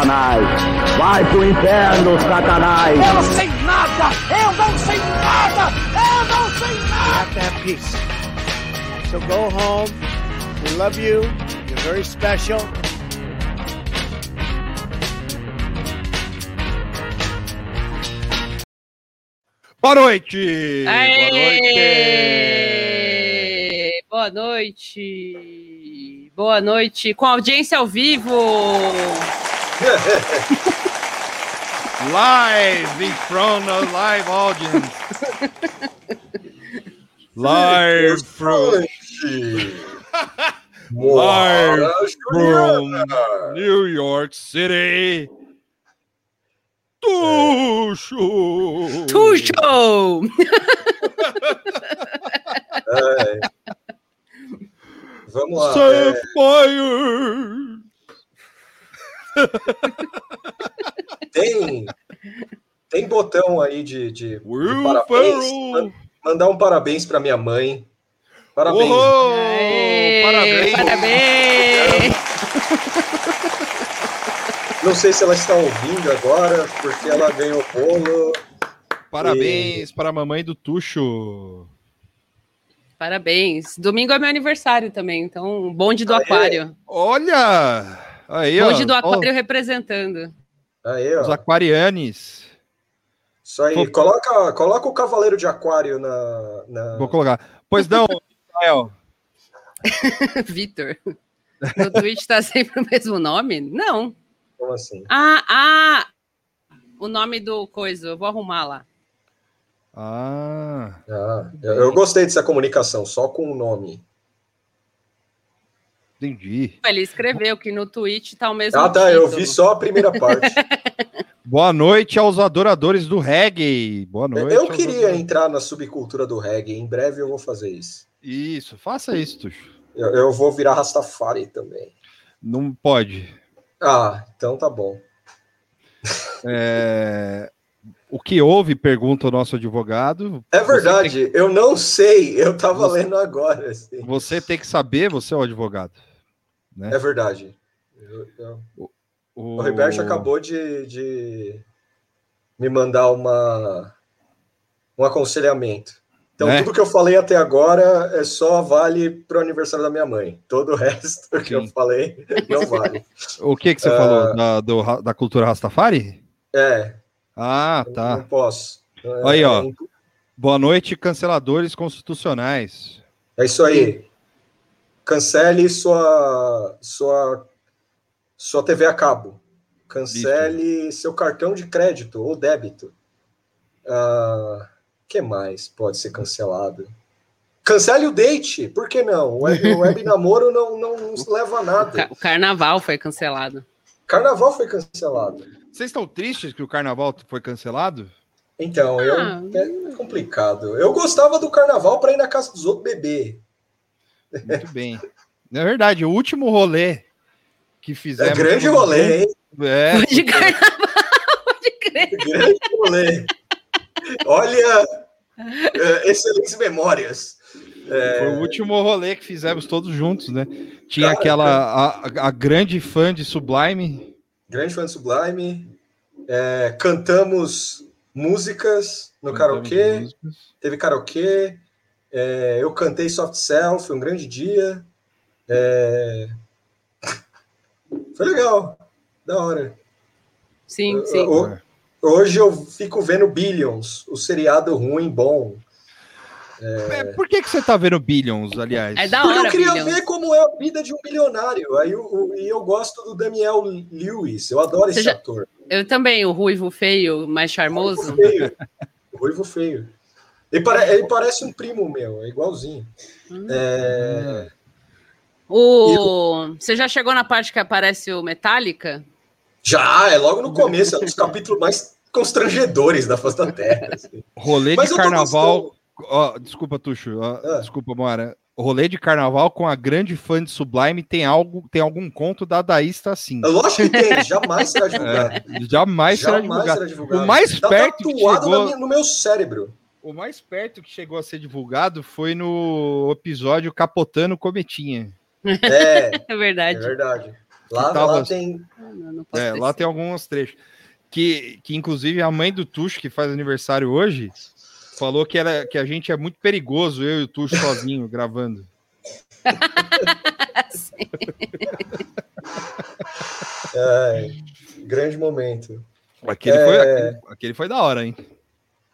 Satanás! Vai pro inferno, Satanás! Eu não sei nada! Eu não sei nada! Eu não sei nada! have to have peace. So go home. We love you. You're very special. Boa noite! Aê! Boa noite! Boa noite! Boa noite, com audiência ao vivo! Live in front of live audience. Live from live from New York City. Tuxo! Tuxo! É. Vamos lá. Set é, fire! Tem, tem botão aí de, de, de parabéns. Mandar um parabéns para minha mãe. Parabéns. Uou! Aê! Parabéns! Parabéns! Não sei se ela está ouvindo agora, porque ela ganhou bolo. Parabéns para a mamãe do Tuxo. Parabéns! Domingo é meu aniversário também, então bonde do Aê! aquário. Olha! Aí, ó. Bonde do Ó, aquário representando. Aí, Os ó. aquarianes. Isso aí. Pô. Coloca, coloca o Cavaleiro de Aquário na. na- Vou colocar. Pois não, Rafael. Vitor. No Twitch tá sempre o mesmo nome? Não. Como assim? Ah, ah! O nome do coisa, eu vou arrumar lá. Ah, Ah, eu, eu gostei dessa comunicação, só com o nome. Entendi. Ele escreveu que no Twitch tá o mesmo Ah, tá. Eu título. vi só a primeira parte. Boa noite aos adoradores do reggae. Boa noite. eu queria adoradores. entrar na subcultura do reggae. Em breve eu vou fazer isso. Isso, faça isso, Tuxo. Eu, eu vou virar Rastafari também. Não pode. Ah, então tá bom. É, O que houve, pergunta o nosso advogado. É verdade, eu não sei. Eu tava Você- lendo agora. assim. Você tem que saber, você é o advogado. Né? É verdade. Eu- eu- O, O Roberto acabou de, de me mandar uma, um aconselhamento. Então, Né? tudo que eu falei até agora é só vale pro aniversário da minha mãe. Todo o resto que eu Sim. falei não vale. O que, que você Ah. falou da, do da cultura Rastafari? É, Ah, não tá. posso. É, Aí, ó. É, Boa noite, canceladores constitucionais. é isso aí. Cancele sua, sua, sua TV a cabo. Cancele seu cartão de crédito ou débito. O que mais pode ser cancelado? Cancele o date, por que não? O web, o web namoro não, não, não leva a nada. o carnaval foi cancelado. Carnaval foi cancelado. Vocês estão tristes que o carnaval foi cancelado? Então, eu, Ah. é complicado. Eu gostava do carnaval para ir na casa dos outros beber. Muito bem. Na verdade, o último rolê que É fizemos. grande rolê, hein? É, Foi de carnaval, pode crer. Grande rolê. Olha, é, excelentes memórias. É, foi o último rolê que fizemos todos juntos, né? Tinha Cara, aquela. A, a grande fã de Sublime. grande fã do Sublime. É, cantamos músicas no cantamos karaokê. músicas. Teve karaokê. É, eu cantei Soft Cell, foi um grande dia. É, foi legal. Da hora. Sim, sim. O- Hoje eu fico vendo Billions, o seriado ruim, bom. É, por que, que você tá vendo Billions, aliás? É da Porque hora, eu queria Billions. ver como é a vida de um bilionário. Aí eu, e eu gosto do Daniel Lewis, eu adoro Você esse já- ator. Eu também, o ruivo feio, mais charmoso. Ruivo feio. Ruivo feio. Ele, pare- ele parece um primo meu, é igualzinho. Hum. É, O... Você já chegou na parte que aparece o Metallica? Já, é logo no começo, é um dos capítulos mais constrangedores da face da Terra. assim. Rolê Mas de carnaval. Ó, desculpa, Tuxo. ó, Ah. Desculpa, Moara. Rolê de carnaval com a grande fã de Sublime tem algo, tem algum conto dadaísta assim. É Lógico que tem, jamais será divulgado. É, jamais, será jamais divulgado. será divulgado. O mais Tá perto que chegou- no meu cérebro. O mais perto que chegou a ser divulgado foi no episódio Capotando Cometinha. É, É é verdade. verdade. Lá, tava- lá tem. Não, não É, lá tem alguns trechos. Que, que inclusive a mãe do Tuxo, que faz aniversário hoje, falou que, era, que a gente é muito perigoso, eu e o Tuxo sozinho gravando. é, grande momento. Aquele, É. foi, aquele, aquele foi da hora, hein?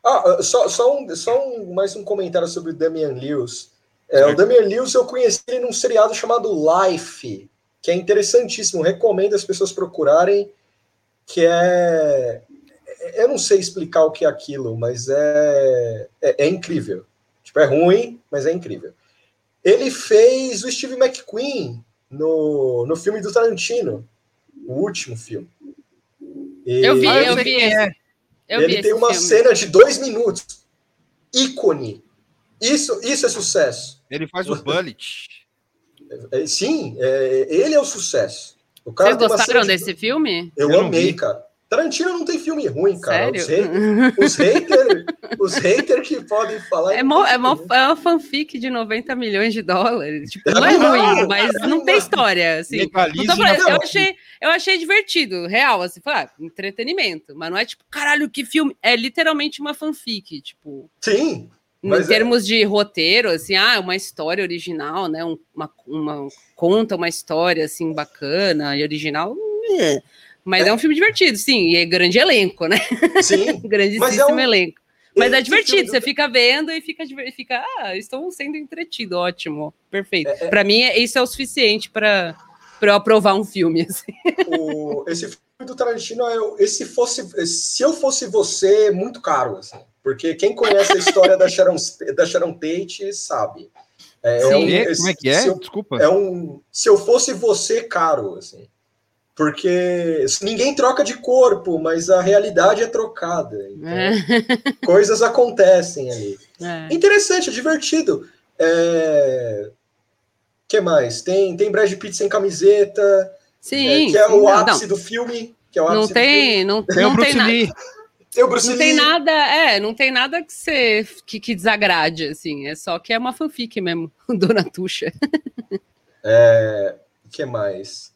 Ah, só, só, um, só um, mais um comentário sobre o Damian Lewis. É, o. Damian Lewis eu conheci ele num seriado chamado Life, que é interessantíssimo. Recomendo as pessoas procurarem, que é. Eu não sei explicar o que é aquilo, mas é, é, é incrível. Tipo, é ruim, mas é incrível. Ele fez o Steve McQueen no, no filme do Tarantino, o último filme. E- Eu vi, eu vi é. Eu ele vi tem uma filme. cena de dois minutos. Ícone. Isso, isso é sucesso. Ele faz o Bullet. É, sim, é, ele é o sucesso. O cara Vocês gostaram de- desse filme? Eu, Eu amei, vi. cara. Tarantino não tem filme ruim, cara. Sério? Os haters os hater que podem falar. É, tem é, mó, filme é uma fanfic de 90 milhões de dólares. Tipo, não é É ruim, mas é não tem uma- história. Assim. Falando, não. eu, achei, eu achei divertido, real, assim, foi, ah, entretenimento. Mas não é tipo, caralho, que filme. É literalmente uma fanfic, tipo. Sim, Em Mas é- termos de roteiro, assim, ah, uma história original, né? um- Uma, uma, conta uma história assim bacana e original. é. Mas é. um filme divertido, sim, e é grande elenco, né? sim. Grandíssimo um- elenco. Mas é divertido, você fica vendo e fica, fica ah, estou sendo entretido, ótimo, perfeito. É, Pra mim, é- isso é o suficiente para eu aprovar um filme. assim. o- esse filme do Tarantino, eu, esse fosse, se eu fosse você, é muito caro, assim, porque quem conhece a história da Sharon, da Sharon Tate sabe. É, Sim. é um- Como é que é? Eu, Desculpa. é um, se eu fosse você, caro, assim, porque ninguém troca de corpo, mas a realidade é trocada. então coisas acontecem ali. É. Interessante, é divertido. É... que mais? Tem, tem Brad Pitt sem camiseta, é, Sim, que é sim, o ápice não, do filme. Que é o não ápice do filme. tem, não, Tem não tem Bruce nada. Lee. Tem o Bruce Não tem nada, é, não tem nada que você que, que desagrade, assim. É só que é uma fanfic mesmo, Dona Tuxa. O que mais?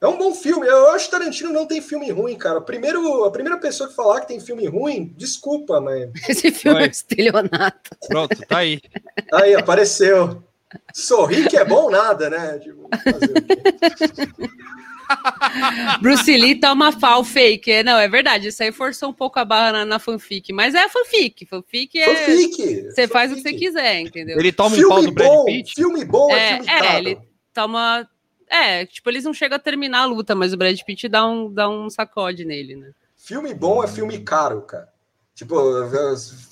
É um bom filme. Eu acho que Tarantino não tem filme ruim, cara. Primeiro, a primeira pessoa que falar que tem filme ruim, desculpa, mas. Esse filme é Vai. estelionato. Pronto, tá aí. Aí, apareceu. Sorrir que é bom nada, né? Tipo? Bruce Lee toma fal fake. É, não, é verdade. Isso aí forçou um pouco a barra na, na fanfic. Mas é fanfic. Fanfic é. Fanfic. Você faz o que você quiser, entendeu? Ele toma um pau Filme do Brad bom, Pitt. filme bom é, É, filme é, ele toma. É, tipo, eles não chegam a terminar a luta, mas o Brad Pitt dá um, dá um sacode nele, né? Filme bom é filme caro, cara. Tipo,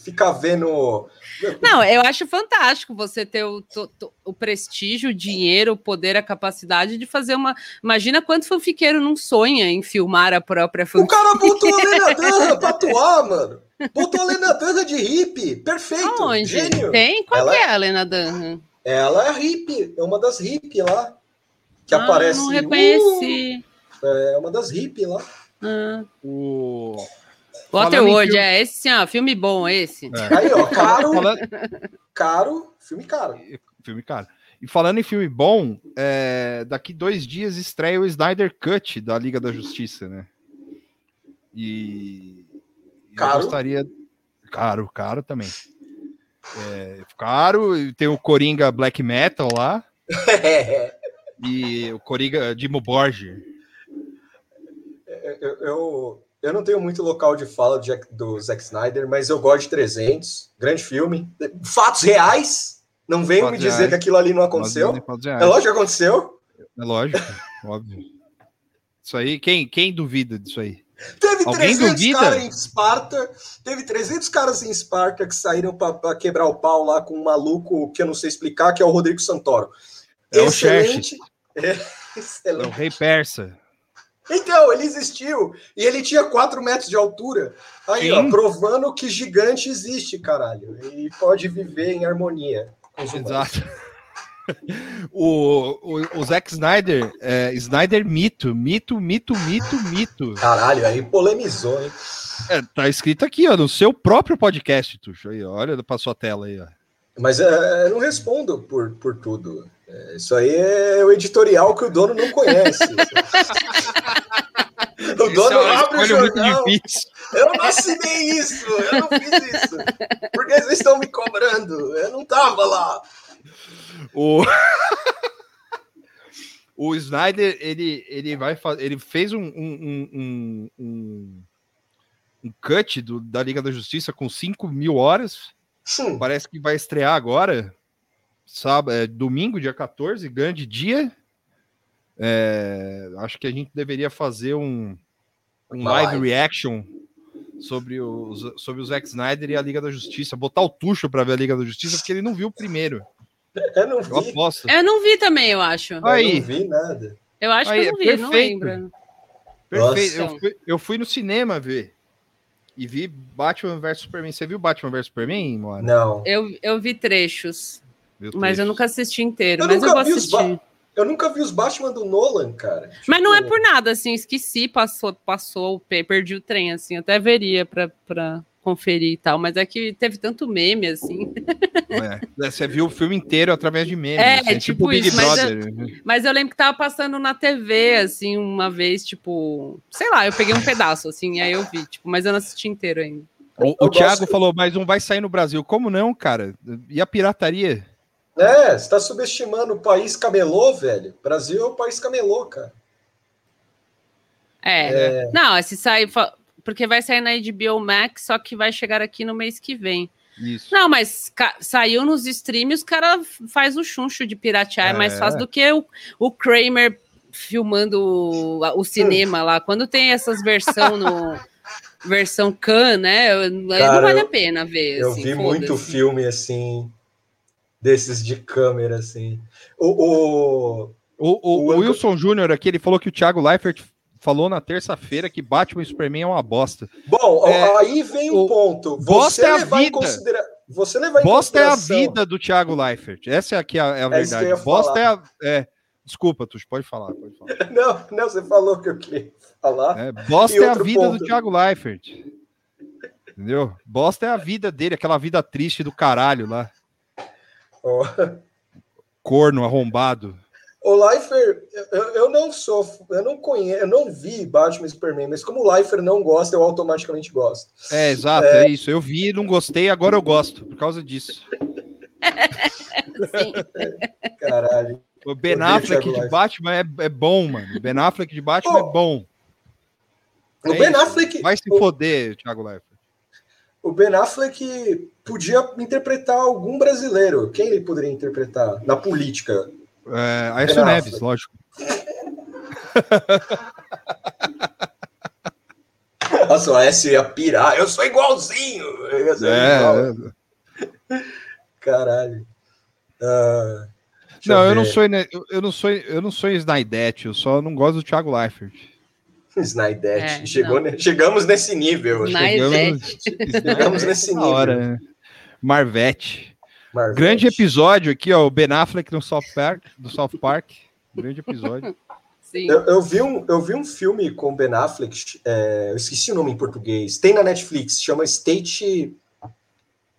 ficar vendo. Não, eu acho fantástico você ter o, to- o prestígio, o dinheiro, o poder, a capacidade de fazer uma. Imagina quanto fanfiqueiro não sonha em filmar a própria O fanfic. cara botou a Lena Dunham pra atuar, mano. Botou a Lena Dunham de hippie. Perfeito. Aonde? Gênio. Tem? Qual Ela- que é a Lena Dunham? Ela é hippie. É uma das hippie lá. Que Ah, aparece. Não reconheci. Uh, é uma das hippie lá. Ah. O... Waterworld, filme- é esse sim, ó, filme bom esse. Aí, ó, caro, Falando... caro, filme caro. Filme caro. E falando em filme bom, é, daqui dois dias estreia o Snyder Cut da Liga da Justiça, né? E eu Caro. gostaria. Caro, caro também. É, caro, tem o Coringa Black Metal lá e o Coringa Dimo Borgia. eu, eu, eu não tenho muito local de fala do, Jack- do Zack Snyder, mas eu gosto de 300. Grande filme. Fatos reais. Não venham me dizer reais. que aquilo ali não aconteceu. É lógico que aconteceu. É lógico, óbvio. Isso aí, quem, quem duvida disso aí? Teve Alguém 300 duvida? caras em Esparta. Teve 300 caras em Esparta que saíram para quebrar o pau lá com um maluco que eu não sei explicar, que é o Rodrigo Santoro. É o excelente. É, É o excelente. rei persa. Então, ele existiu. E ele tinha 4 metros de altura. Aí, ó, provando que gigante existe, caralho. E pode viver em harmonia com os humanos. Exato. O, o, o Zack Snyder, é, Snyder mito, mito, mito, mito, mito. Caralho, aí polemizou, hein? É, tá escrito aqui, ó, no seu próprio podcast, Tuxo. Aí, olha pra sua tela aí, ó. Mas é, eu não respondo por, por tudo. É, isso aí é o editorial que o dono não conhece. o dono é abre o jornal. difícil. Eu não assinei isso, eu não fiz isso. Por que vocês estão me cobrando? Eu não tava lá. O, o Snyder, ele, ele vai fazer. Ele fez um, um, um, um, um cut do, da Liga da Justiça com 5 mil horas. Hum, Parece que vai estrear agora, sábado, é, domingo, dia 14, grande dia. É, acho que a gente deveria fazer um, um live, reaction sobre o, sobre o Zack Snyder e a Liga da Justiça. Botar o Tuxo para ver a Liga da Justiça, porque ele não viu o primeiro. eu não Eu vi, aposto. Eu não vi também, eu acho. eu Aí. não vi nada. Eu acho Aí, que eu não vi, não perfeito. lembro. Perfeito. Eu fui, eu fui no cinema ver. E vi Batman vs Superman. Você viu Batman vs Superman, Moara? Não. Eu, eu vi trechos, mas eu nunca assisti inteiro. Eu mas eu nunca vou vi os assistir. Eu nunca vi os Batman do Nolan, cara. Mas não é Tipo, por nada, assim, esqueci, passou, passou, pe- perdi o trem, assim, eu até veria pra, pra conferir e tal, mas é que teve tanto meme, assim. É, você viu o filme inteiro através de memes. É, assim, tipo o Big isso, mas Brother. Mas eu lembro que tava passando na TV, assim, uma vez, tipo, sei lá, eu peguei um pedaço, assim, e aí eu vi, tipo, mas eu não assisti inteiro ainda. O, Eu o Thiago gosto- falou, mas não vai sair no Brasil. Como não, cara? E a pirataria? É, você tá subestimando o país camelô, velho. Brasil é o país camelô, cara. É, não, se sair, porque vai sair na HBO Max, só que vai chegar aqui no mês que vem. Isso. Não, mas saiu nos streams, os caras faz o chuncho de piratear, é, mais É. fácil do que o, o Kramer filmando o, o cinema lá. Quando tem essas versão no versão Khan, né? aí não Cara, vale eu- a pena ver. Eu assim, vi muito filme assim, desses de câmera, assim. O, o- O, o- O o Wilson Júnior aqui, ele falou que o Thiago Leifert falou na terça-feira que Batman e Superman é uma bosta. Bom, É, aí vem um o- ponto. bosta Você é a em vida. considera... Você levar em Bosta é a vida do Thiago Leifert. Essa é aqui a, é a É verdade. Bosta falar. é a. É, desculpa, Tux, pode falar, pode falar. Não, não, você falou que eu queria falar. É, bosta é a vida ponto. do Thiago Leifert. Entendeu? Bosta é a vida dele, aquela vida triste do caralho lá. Ó, Corno arrombado. O Leifer, eu, eu não sou, eu não conheço, eu não vi Batman e Superman, mas como o Leifer não gosta, eu automaticamente gosto. É, exato, é, isso. Eu vi, não gostei, agora eu gosto, por causa disso. Caralho. O Ben Affleck de. Batman é, é bom, mano. O Ben Affleck de Batman Oh, é bom. O É Ben isso. Affleck, Vai se o, foder, Thiago Leifert. O Ben Affleck podia interpretar algum brasileiro. Quem ele poderia interpretar na política? É, Aécio Neves, lógico. Nossa, o S ia pirar. Eu sou igualzinho. Eu ia ser igual. É, é. Caralho. Deixa Não, eu não ver. sou, eu, eu não sou, eu não sou Snydete, eu só não gosto do Thiago Leifert. Snydete. É, Chegou, ne- chegamos nesse nível. Chegamos nesse nível. hora, né? Marvete. Marvete. Grande episódio aqui, ó, o Ben Affleck no South Park, do South Park. Grande episódio. Sim. Eu, eu vi um, eu vi um filme com o Ben Affleck, é, eu esqueci o nome em português, tem na Netflix, chama State.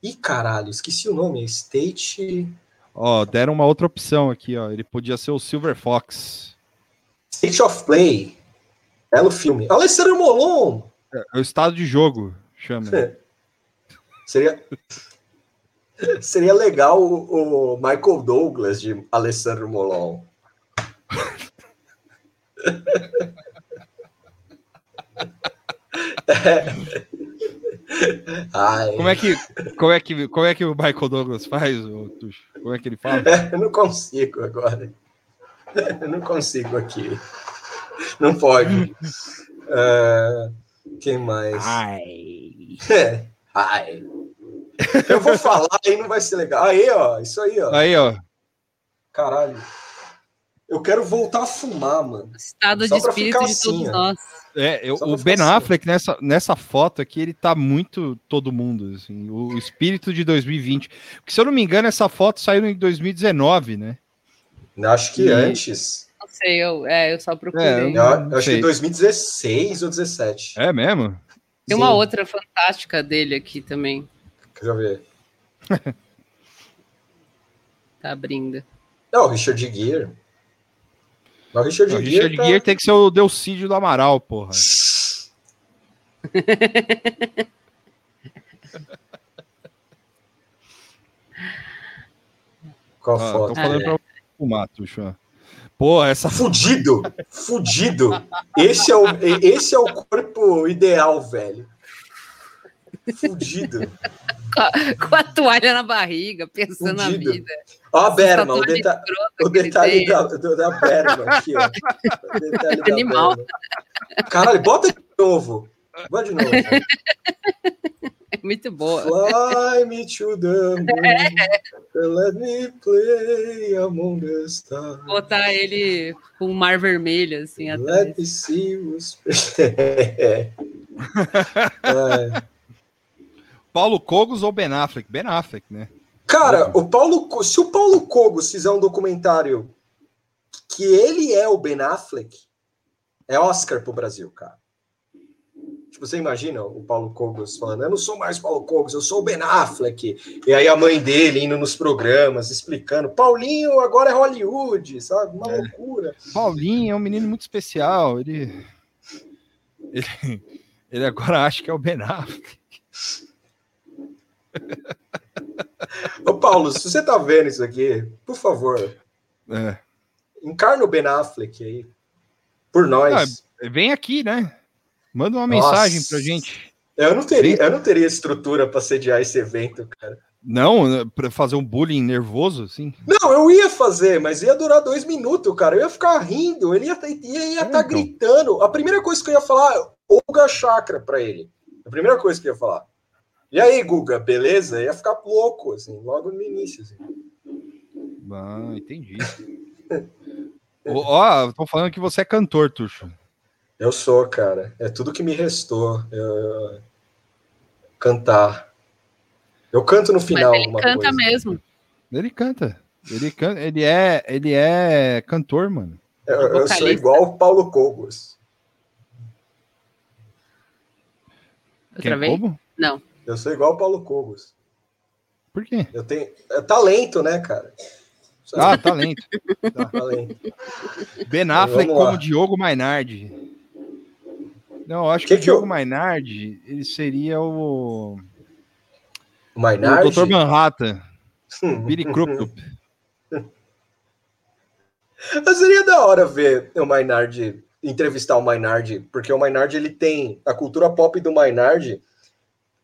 Ih, caralho, esqueci o nome, é State. Ó, deram uma outra opção aqui, ó. Ele podia ser o Silver Fox. State of Play. Belo filme. Alessandro Molon! É o estado de jogo, chama. Seria. Seria legal o, o Michael Douglas de Alessandro Molon. Ai, Como é que, como é que, como é que o Michael Douglas faz? Como é que ele fala? eu não consigo agora. Eu não consigo aqui. Não pode. Ah, quem mais? Ai. É. Ai. Eu vou falar aí, não vai ser legal. Aí, ó, isso aí, ó. Aí, ó. Caralho. Eu quero voltar a fumar, mano. Estado Só de espírito ficar de todos assim, ó. nós. É, eu- o Ben assim. Affleck nessa, nessa foto aqui, ele tá muito todo mundo, assim, o espírito de 2020. Porque se eu não me engano, essa foto saiu em 2019, né? Acho que E- antes. Não sei, eu, é, eu só procurei. É, Eu, Não eu acho que 2016 ou 17. É mesmo? Tem uma Sim. outra fantástica dele aqui também. Deixa eu ver. Tá abrindo. Não, o Richard Gere. Mas o Richard O Gere. Richard tá- Gere tem que ser o Delcídio do Amaral, porra. Qual Ah, foto? tô falando pra fumar, Tuxo. ó. Pô, essa Fudido! Fudido! Esse é, o, esse é o corpo ideal, velho. Fudido. Com a toalha na barriga, pensando Fudido. na vida. Ó a Berma, o, deta o detalhe da, do- da Berma aqui, ó. O detalhe da Animal. Berma. Caralho, bota de novo. Bota de novo. cara. É muito boa. Fly me to the moon, let me play among the stars. Botar ele com o mar vermelho, assim, atrás. Let me see. É. É. Paulo Cogos ou Ben Affleck? Ben Affleck, né? Cara, o Paulo, se o Paulo Cogos fizer um documentário que ele é o Ben Affleck, é Oscar pro Brasil, cara. Tipo, você imagina o Paulo Cogos falando, eu não sou mais Paulo Cogos, eu sou o Ben Affleck. E aí a mãe dele indo nos programas, explicando, Paulinho agora é Hollywood, sabe? Uma É. loucura. Paulinho é um menino muito especial. Ele. Ele, ele agora acha que é o Ben Affleck. Ô Paulo, se você tá vendo isso aqui, por favor, É. encarna o Ben Affleck aí. Por nós. Vem aqui, né? Manda uma Nossa. mensagem pra gente. Eu não teria, eu não teria estrutura para sediar esse evento, cara. Não, pra fazer um bullying nervoso, assim. Não, eu ia fazer, mas ia durar dois minutos, cara. Eu ia ficar rindo, ele ia estar ia, ia tá então. gritando. A primeira coisa que eu ia falar, Olga Chakra pra ele. A primeira coisa que eu ia falar. E aí, Guga, beleza? Ia ficar louco, assim, logo no início. Assim. Ah, entendi. Ó, Ó, tô falando que você é cantor, Tuxo. Eu sou, cara. É tudo que me restou. Eu- Cantar. Eu canto no Mas final ele alguma canta coisa. mesmo. Ele canta. Ele canta, ele é, ele é cantor, mano. Eu, eu sou igual o Paulo Cogos. Outra Quem, vez? como? Não. Eu sou igual o Paulo Cogos. Por quê? Eu tenho. É talento, né, cara? Ah, talento. talento. Ben Affleck como Diogo Mainardi. Não, acho Que que, que o Diogo eu- Mainardi, ele seria o, O o Maynard? Dr. Manhattan, Billy Crudup. Mas seria da hora ver o Maynard, entrevistar o Maynard, porque o Maynard, ele tem a cultura pop do Maynard.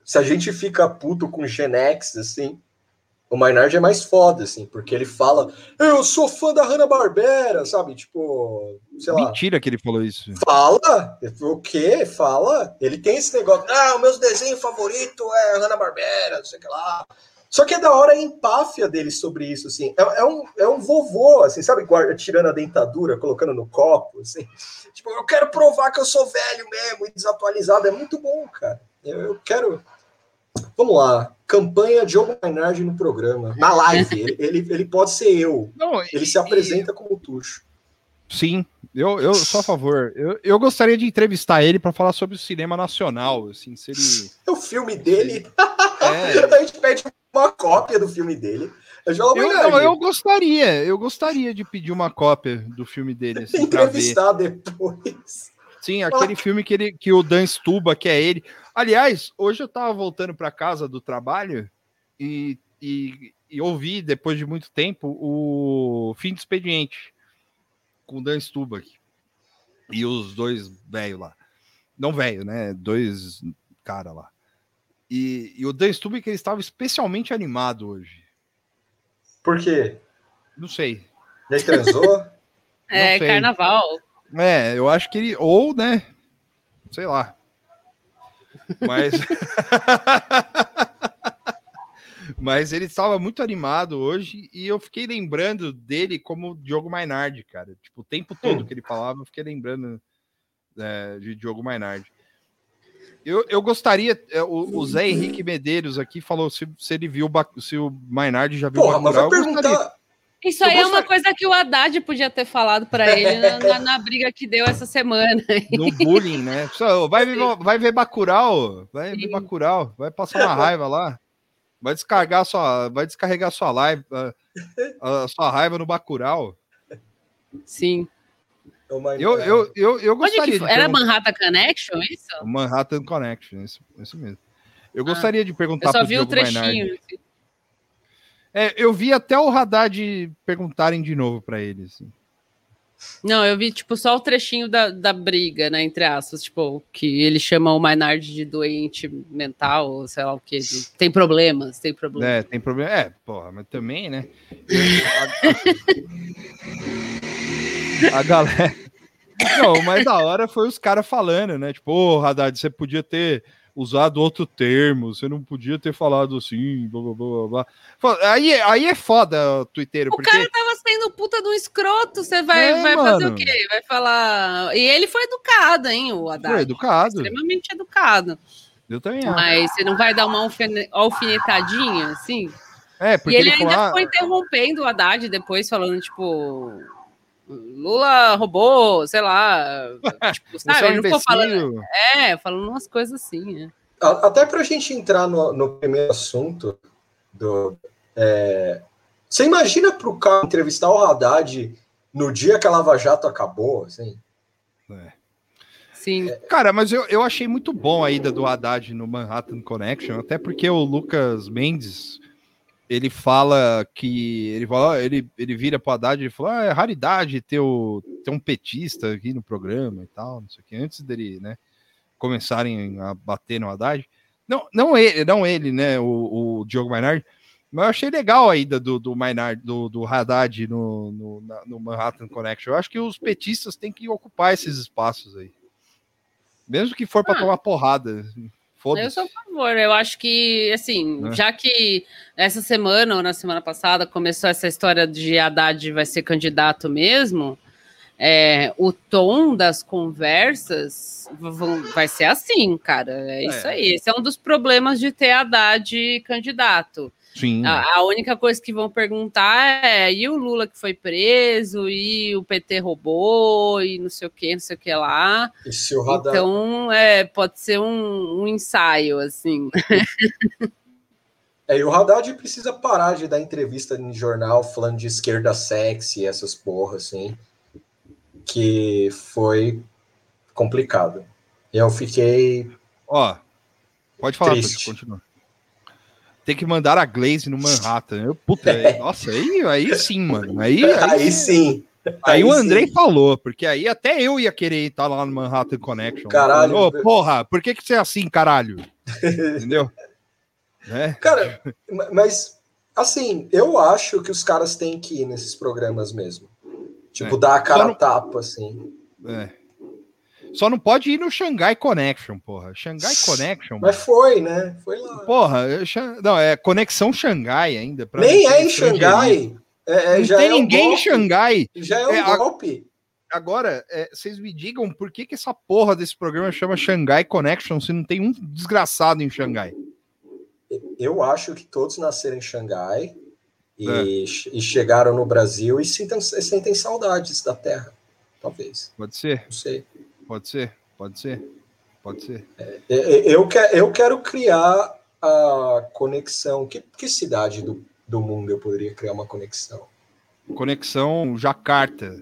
Se a gente fica puto com Gen X, assim, o Maynard é mais foda, assim, porque ele fala, eu sou fã da Hanna-Barbera, sabe? Tipo, sei lá. Mentira que ele falou isso. Fala? O quê? Fala? Ele tem esse negócio. Ah, o meu desenho favorito é Hanna-Barbera, não sei o que lá. Só que é da hora a empáfia dele sobre isso, assim. É, é um, é um vovô, assim, sabe? guarda- Tirando a dentadura, colocando no copo, assim. Tipo, eu quero provar que eu sou velho mesmo e desatualizado. É muito bom, cara. Eu, eu quero... Vamos lá. Campanha Diogo Mainardi no programa. Na live. ele, ele, ele pode ser eu. Não, Ele e- se apresenta como Tuxo. Sim, eu, eu sou a favor. Eu, eu gostaria de entrevistar ele para falar sobre o cinema nacional, assim, se ele... É o filme dele. É, a gente pede uma cópia do filme dele. Eu, já eu, não, eu gostaria, eu gostaria de pedir uma cópia do filme dele, assim, entrevistar depois. Sim, aquele filme que, ele, que o Dan Stuba, que é ele. Aliás, hoje eu tava voltando para casa do trabalho e, e, e ouvi, depois de muito tempo, o Fim do Expediente com o Dan Stuba e os dois velhos lá. Não velho, né? Dois cara lá. E, e o Dan Stuba que ele estava especialmente animado hoje. Por quê? Não sei. Já transou? É, sei. carnaval. É, eu acho que ele. Ou, né? Sei lá. Mas. Mas ele estava muito animado hoje e eu fiquei lembrando dele como Diogo Mainardi, cara. Tipo, o tempo todo que ele falava, eu fiquei lembrando é, de Diogo Mainardi. Eu, eu gostaria, é, o, o Zé Henrique Medeiros aqui falou se, se ele viu, se o Mainardi já viu Porra, o mas vai Bacurau. eu gostaria. perguntar. Isso aí é uma coisa que o Haddad podia ter falado para ele na, na- na briga que deu essa semana. no bullying, né? Só, vai, ver, vai ver Bacurau, vai ver Sim. Bacurau, vai passar uma raiva lá, vai descarregar sua, vai descarregar sua live, a, a sua raiva no Bacurau. Sim. Mas- Eu, eu, eu, eu Onde gostaria? Era Manhattan Connection, isso? Manhattan Connection, isso, isso mesmo. Eu gostaria de perguntar Ah, Eu só vi o trechinho. assim. É, eu vi até o Haddad perguntarem de novo para ele. assim. Não, eu vi, tipo, só o trechinho da, da briga, né, entre aspas, tipo, que ele chama o Maynard de doente mental, ou sei lá o que, tem problemas, tem problemas. É, tem problema. É, porra, mas também, né? A, galera. Não, o mais da hora foi os caras falando, né? Tipo, ô, Haddad, você podia ter usado outro termo, você não podia ter falado assim, blá blá blá blá. Aí, aí é foda, Twitter, O porque. cara tava sendo puta de um escroto, você vai, É, vai fazer o quê? Vai falar... E ele foi educado, hein, o Haddad. Foi educado. Extremamente educado. Eu também acho. Mas você não vai dar uma alfine- alfinetadinha, assim? É, porque e ele, ele, ainda falou. ah, ficou interrompendo o Haddad depois, falando, tipo... Lula roubou, sei lá. Tipo, você é sabe? um não ficou falando... É, falando umas coisas assim, né? A- Até para a gente entrar no, no primeiro assunto do. é, você imagina para o cara entrevistar o Haddad no dia que a Lava Jato acabou, assim? Sim. Cara, mas eu, eu achei muito bom a ida do Haddad no Manhattan Connection, até porque o Lucas Mendes ele fala que ele fala, ele, ele vira pro Haddad e fala: ah, é raridade ter, o, ter um petista aqui no programa e tal, não sei o que, antes dele, né, começarem a bater no Haddad. Não, não ele, não ele, né, o, o Diogo Mainardi, mas eu achei legal a ida do, do Mainardi, do, do Haddad no, no, na- no Manhattan Connection. Eu acho que os petistas têm que ocupar esses espaços aí. Mesmo que for para Ah. tomar porrada. Eu Foda-se. sou a favor. Eu acho que, assim, É. já que essa semana ou na semana passada começou essa história de Haddad vai ser candidato mesmo, é, o tom das conversas vão- vai ser assim, cara. É isso É. aí. Esse é um dos problemas de ter Haddad candidato. Sim. A, a única coisa que vão perguntar é: e o Lula que foi preso, e o PT roubou, e não sei o que, não sei o que lá. E se o Haddad. Então, é, pode ser um, um ensaio, assim. É, e o Haddad precisa parar de dar entrevista em jornal falando de esquerda sexy, essas porras, assim. Que foi complicado. Eu fiquei. Ó, pode falar, Triste. pode continuar. Tem que mandar a Glaze no Manhattan. Eu, puta, aí- nossa, aí, aí sim, mano. Aí, aí, Aí sim. aí o sim. Andrei falou, porque aí até eu ia querer estar lá no Manhattan Connection. Caralho. Ô, porra, por que, que você é assim, caralho? Entendeu? É. Cara, ma- mas assim, eu acho que os caras têm que ir nesses programas mesmo. Tipo, É. dar a cara não- tapa, assim. É. Só não pode ir no Xangai Connection, porra. Xangai Connection, Mas mano. foi, né? Foi lá. porra. Não, é Conexão Xangai ainda. Nem é em. Xangai. É, é, Não já tem é um ninguém em golpe. Xangai. Já é um É, golpe. Agora, é, vocês me digam por que, que essa porra desse programa chama Xangai Connection se não tem um desgraçado em Xangai? Eu acho que todos nasceram em Xangai e, É. e chegaram no Brasil e sentem, sentem saudades da terra. Talvez. Pode ser, Não sei. Pode ser, pode ser, pode ser. É, é, Eu, que- eu quero criar a conexão. Que, que cidade do, do mundo eu poderia criar uma conexão? Conexão Jacarta.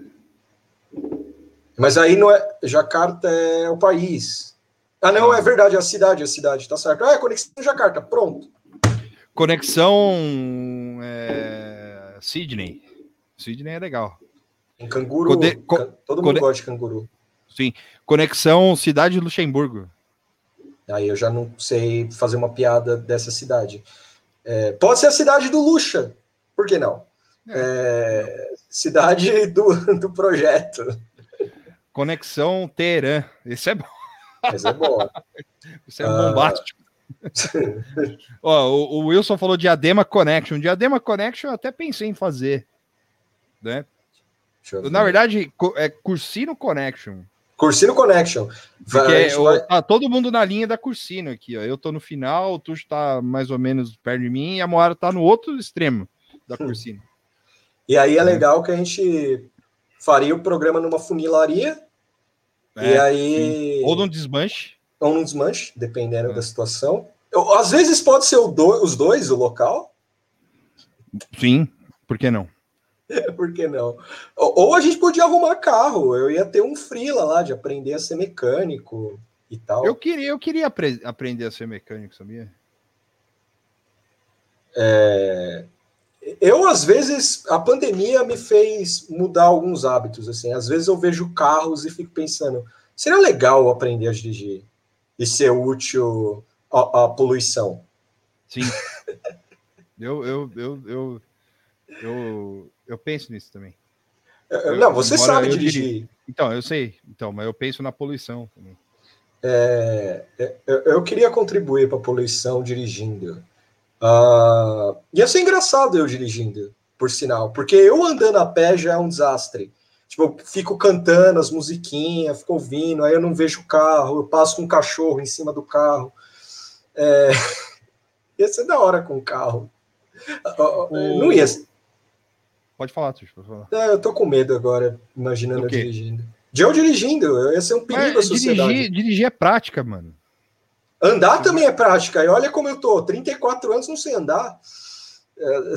Mas aí não é. Jacarta é o país. Ah, não, é verdade, é a cidade, é a cidade, tá certo. Ah, é conexão Jacarta, pronto. Conexão é, Sydney. Sydney é legal. Em canguru. Code- todo mundo code- gosta de canguru. Sim. Conexão Cidade de Luxemburgo. Aí eu já não sei fazer uma piada dessa cidade. É, pode ser a cidade do Luxa, por que não? É, cidade do, do projeto. Conexão Teherã. Esse é bom. Mas é boa. Esse é bombástico. Ó, o, o Wilson falou Diadema Connection. Diadema Connection eu até pensei em fazer. Né? Eu. Na verdade, é Cursino Connection. Cursino Connection. Vai- vai- tá todo mundo na linha da Cursino aqui, ó. Eu tô no final, o Tuxo tá mais ou menos perto de mim e a Moara tá no outro extremo da Cursino. E aí Uhum. é legal que a gente faria o programa numa funilaria. e É, aí. Ou num desmanche. ou num desmanche, dependendo É. da situação. Eu- às vezes pode ser do- os dois, o local. Sim, por que não? Por que não? Ou, a gente podia arrumar carro. Eu ia ter um freela lá de aprender a ser mecânico e tal. Eu queria, eu queria apre- aprender a ser mecânico, sabia? Eu, às vezes, a pandemia me fez mudar alguns hábitos. Assim, às vezes eu vejo carros e fico pensando: seria legal aprender a dirigir e ser útil à, à poluição. Sim. eu, eu, eu, eu, eu, eu penso nisso também. Eu- não, você sabe eu dirigir. diri- Então, eu sei. Então, mas eu penso na poluição também. É, é, eu, eu queria contribuir para a poluição dirigindo. Ah, ia ser engraçado eu dirigindo, por sinal, porque eu andando a pé já é um desastre. Tipo, eu fico cantando as musiquinhas, fico ouvindo, aí eu não vejo o carro, eu passo com um cachorro em cima do carro. É, ia ser da hora com o carro. Ah, ah, O- Não ia. Pode falar, Tuxo, pode falar. É, eu tô com medo agora, imaginando Do eu dirigindo. De eu dirigindo, ia ser um perigo à sociedade. dirigir, dirigir é prática, mano. Andar também é prática. E olha como eu tô, 34 anos não sei andar. É,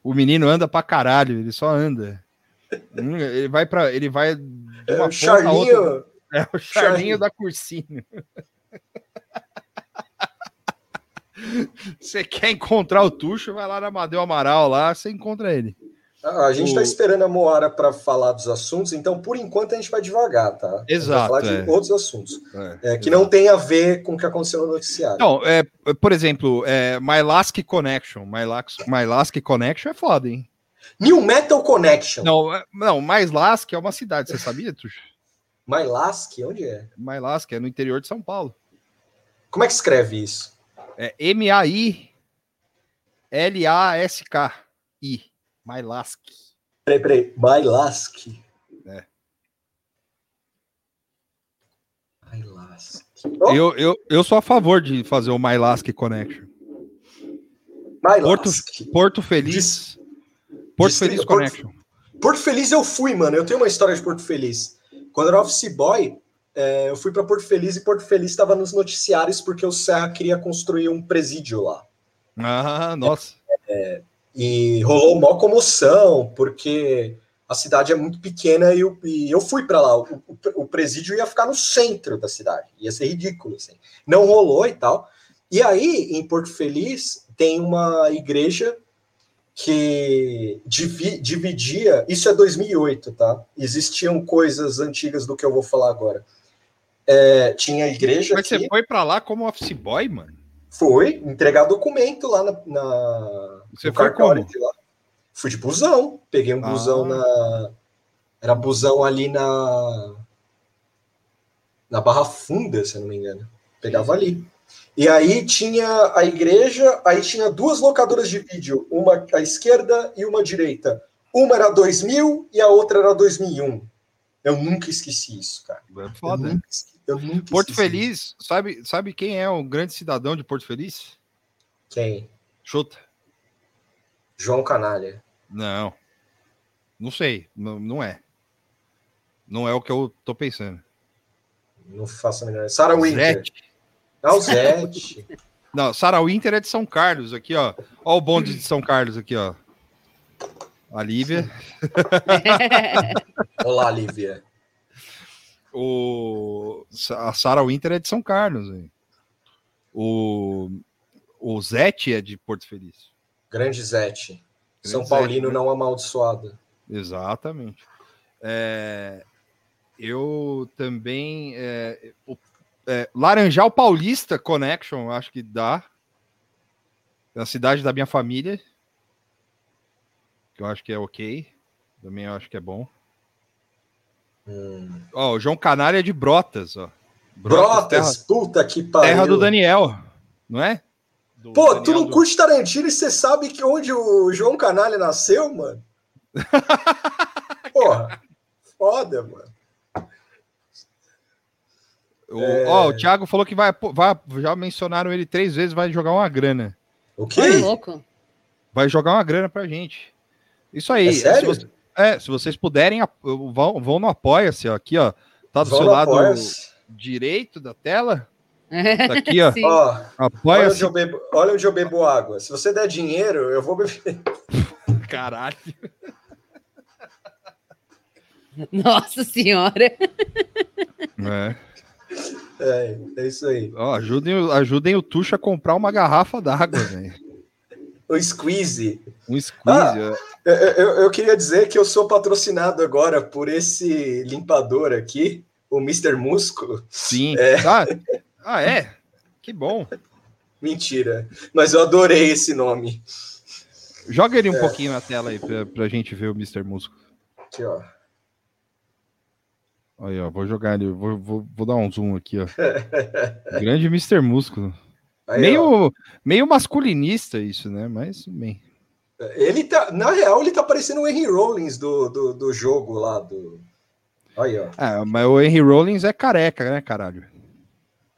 O menino anda pra caralho, ele só anda. Ele vai para, ele vai de é uma o ponta a outra. Charlinho, É o charlinho Charlinho. da Cursino. Você quer encontrar o Tuxo, vai lá na Amadeu Amaral lá, você encontra ele. Ah, a gente O- tá esperando a Moara para falar dos assuntos, então por enquanto a gente vai devagar, tá? Exato, Vai falar de é. outros assuntos, é, que não tem a ver com o que aconteceu no noticiário. Então, é, por exemplo, é, My Last Connection. My Last, My Last Connection é foda, hein? New Metal Connection. Não, é- não, Mais Lask é uma cidade, você sabia, Tuxo? My Lask, onde é? My Lask é no interior de São Paulo. Como é que escreve isso? É M-A-I-L-A-S-K-I. My Lask. Peraí, peraí. My Lask. É. My Lask. Oh, Eu, eu, eu sou a favor de fazer o My Lask Connection. Porto. Porto Feliz. Porto Distrito- Feliz Porto- Connection. Porto Feliz eu fui, mano. Eu tenho uma história de Porto Feliz. Quando eu era office boy, é, eu fui para Porto Feliz e Porto Feliz estava nos noticiários porque o Serra queria construir um presídio lá. Ah, nossa. E rolou maior comoção, porque a cidade é muito pequena e eu, e eu fui para lá. O, o- o presídio ia ficar no centro da cidade. Ia ser ridículo. Assim. Não rolou e tal. E aí, em Porto Feliz, tem uma igreja que divi- dividia. Isso é 2008, tá? Existiam coisas antigas do que eu vou falar agora. É, tinha a igreja Mas aqui. você foi pra lá como office boy, mano? Foi entregar documento lá na. na Você foi como? de lá. Fui de busão. Peguei um busão Ah. na. Era busão ali na. Na Barra Funda, se eu não me engano. Pegava ali. E aí tinha a igreja, aí tinha duas locadoras de vídeo, uma à esquerda e uma à direita. Uma era 2000 e a outra era 2001. Eu nunca esqueci isso, cara. É Eu foda. nunca, esque- eu nunca Porto esqueci Feliz, sabe, sabe quem é o grande cidadão de Porto Feliz? Quem? Chuta. João Canalha. Não. Não sei. Não, não é. Não é o que eu tô pensando. Não faço a menor. Sarah Winter. Zete. Ah, o Zete. Não, Sarah Winter é de São Carlos, aqui, ó. Ó o bonde de São Carlos aqui, ó. A Lívia. Olá, Lívia. O... A Sarah Winter é de São Carlos. hein? O... O Zete é de Porto Feliz. Grande Zete. São Zete, Paulino né? não amaldiçoado. Exatamente. É, eu também. É, o- é, Laranjal Paulista Connection, acho que dá. É a cidade da minha família. Que eu acho que é ok. Também eu acho que é bom. Hum. Ó, o João Canário é de Brotas, ó. Brotas, puta que pariu. Terra do Daniel, não é? Do Pô, Daniel tu não do- curte Tarantino e você sabe que onde o João Canalha nasceu, mano? Porra, foda, mano. O, É. ó, o Thiago falou que vai, vai. Já mencionaram ele três vezes, vai jogar uma grana. O quê? louco. Vai jogar uma grana pra gente. Isso aí. É sério? Você- é, se vocês puderem, vão, vão no Apoia-se, ó. Aqui, ó. Tá do Vão seu lado direito da tela. É, Tá aqui, ó. Ó, olha Apoia-se. onde, eu bebo, olha onde eu bebo água. Se você der dinheiro, eu vou beber. Caralho. Nossa senhora. É. É, é isso aí. Ó, ajudem, o- ajudem o Tuxo a comprar uma garrafa d'água, velho. O squeeze. Um squeeze. Ah. ó. Eu, eu- queria dizer que eu sou patrocinado agora por esse limpador aqui, o Mr. Músculo. Sim. É. Ah, ah, é? Que bom. Mentira. Mas eu adorei esse nome. Joga ele um É. pouquinho na tela aí pra, pra gente ver o Mr. Músculo. Aqui, ó. Aí, ó, vou jogar ele, vou, vou, vou dar um zoom aqui, ó. Grande Mr. Músculo. Aí, ó. meio, meio masculinista isso, né? Mas bem. Ele tá, na real, ele tá parecendo o Henry Rollins do, do, do jogo lá do. Aí, ó. Ah, mas o Henry Rollins é careca, né, caralho?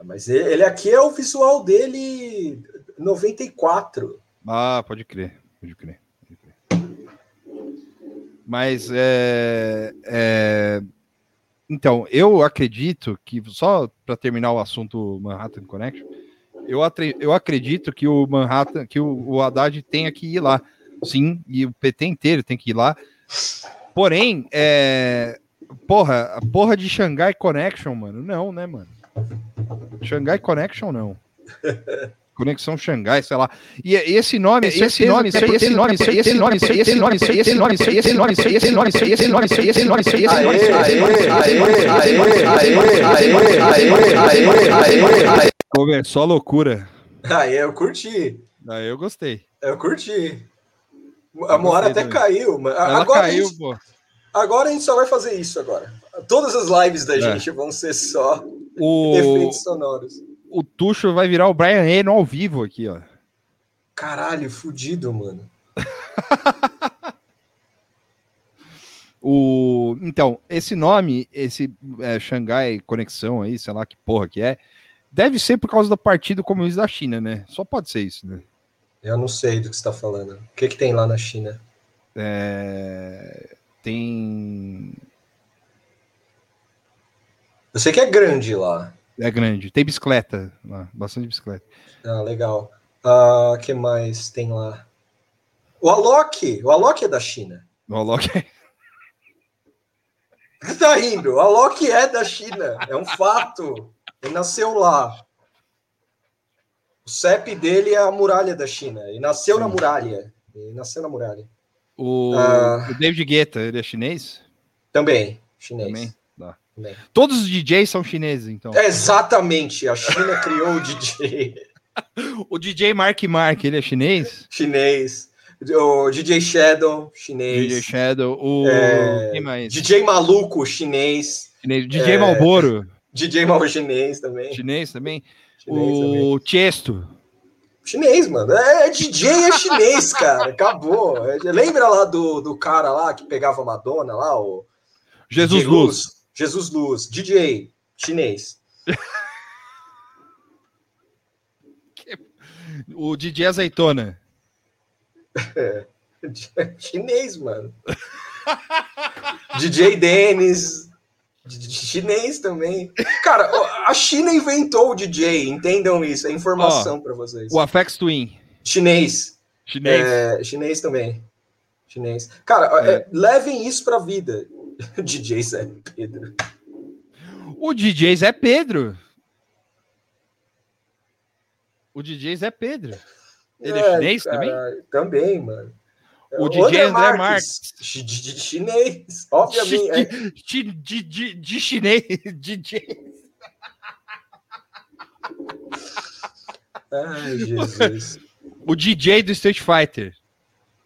Mas ele, aqui é o visual dele 94. Ah, pode crer, pode crer. pode crer. Mas é, é, Então, eu acredito que, só para terminar o assunto Manhattan Connection, eu, eu acredito que o Manhattan, que o, o Haddad tenha que ir lá. Sim, e o PT inteiro tem que ir lá. Porém, é, porra, a porra de Shanghai Connection, mano, não, né, mano? Shanghai Connection, não. Conexão Xangai, sei lá. E esse nome, esse nome, esse nome, esse nome, esse nome, esse nome, esse nome, esse nome, esse nome, esse nome, esse nome, esse nome, esse Aê, nome, aê, aê, aê, aê, aê, aê, aê, aê. Começou a loucura. Aí eu curti. Aí eu gostei. Eu curti. A Moara até caiu, mano. Ela Agora, a caiu, gente, pô. agora a gente só vai fazer isso agora. Todas as lives da É. gente vão ser só O, efeitos sonoros. o Tuxo vai virar o Brian Eno ao vivo aqui, ó. Caralho, fudido, mano. O, então, esse nome, esse é, Xangai Conexão aí, sei lá que porra que é, deve ser por causa do Partido Comunista da China, né? Só pode ser isso, né? Eu não sei do que você tá falando. O que, que tem lá na China? É, tem. Eu sei que é grande lá. É grande. Tem bicicleta lá, bastante bicicleta. Ah, legal. Ah, que mais tem lá? O Alok. O Alok é da China. O Alok Você tá rindo? O Alok é da China. É um fato. Ele nasceu lá. O CEP dele é a muralha da China. Ele nasceu na Sim. muralha. Ele nasceu na muralha. O, Ah. o David Guetta, ele é chinês? Também. Chinês. Também? Tá. Também. Todos os DJs são chineses, então. É, exatamente. A China criou o DJ O DJ Mark Mark, ele é chinês? chinês. O DJ Shadow, chinês. DJ Shadow, o. É? DJ Maluco, chinês. Chinês. DJ é, Malboro, DJ Mal chinês também. chinês também. O Chesto. Chinês, mano. É, é DJ é chinês, cara. Acabou. É, lembra lá do, do cara lá que pegava Madonna lá? O Jesus DJ Luz. Jesus Luz. DJ chinês. O DJ Azeitona. chinês, mano. DJ Dennis. Chinês também. Cara, a China inventou o DJ, entendam isso. É informação pra vocês. O Afex Twin. Chinês. Chinês. É, chinês também. Chinês. Cara, é, levem isso pra vida. DJ Zé Pedro. O DJ Zé Pedro. O DJ Zé Pedro. Ele é, chinês também? caralho, Também, mano. O DJ André Chi- de- Chinês, obviamente. é. De, de chinês. DJ. Ai, Jesus. O DJ do Street Fighter.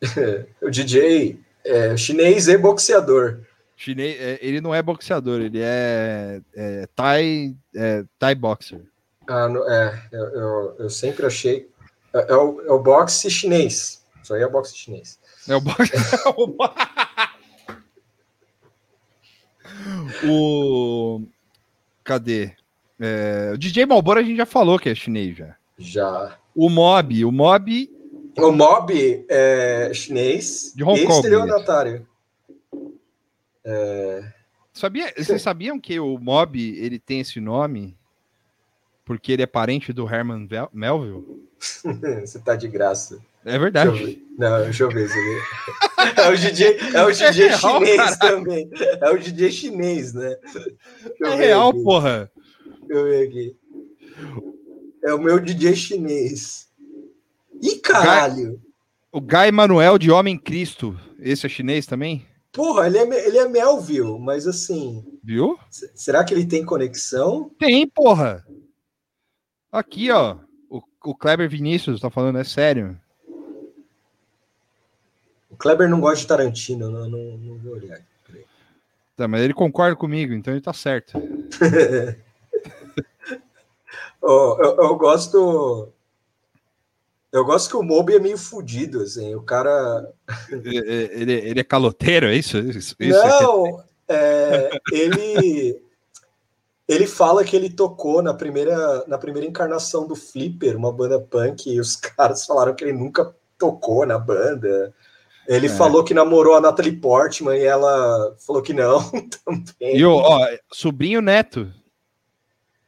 o DJ é chinês e boxeador. Chinês, é, ele não é boxeador, ele é, é Thai, é, Thai boxer. Ah, é, eu, eu, eu sempre achei. É, é o, é o boxe chinês. Isso aí é boxe chinês. É o o. Cadê? É, o DJ Malboro a gente já falou que é chinês já. Já. O Mob, o Mob O Mob é chinês De Hong e Kong, estelionatário. Sabia, vocês sabiam que o Mob ele tem esse nome porque ele é parente do Herman Melville? Você tá de graça. É verdade. ver. Não, deixa eu ver. É o DJ, é o DJ É real, chinês caralho. também. É o DJ chinês, né? É real, aqui. porra. Deixa eu ver aqui. É o meu DJ chinês. Ih, caralho! O Guy Manuel de Homem Cristo. Esse é chinês também? Porra, ele é, ele é Melville, mas assim, Viu? será que ele tem conexão? Tem, porra. Aqui, ó. O, o Kleber Vinícius tá falando, é sério. Kleber não gosta de Tarantino, não, não, não vou olhar. Tá, mas ele concorda comigo, então ele tá certo. Ó, eu, eu gosto. Eu gosto que o Moby é meio fudido, assim. O cara. ele, ele, é caloteiro, é isso? isso, não, é, ele. Ele fala que ele tocou na primeira, na primeira encarnação do Flipper, uma banda punk, e os caras falaram que ele nunca tocou na banda. Ele É. falou que namorou a Natalie Portman e ela falou que não também. E o ó, sobrinho neto.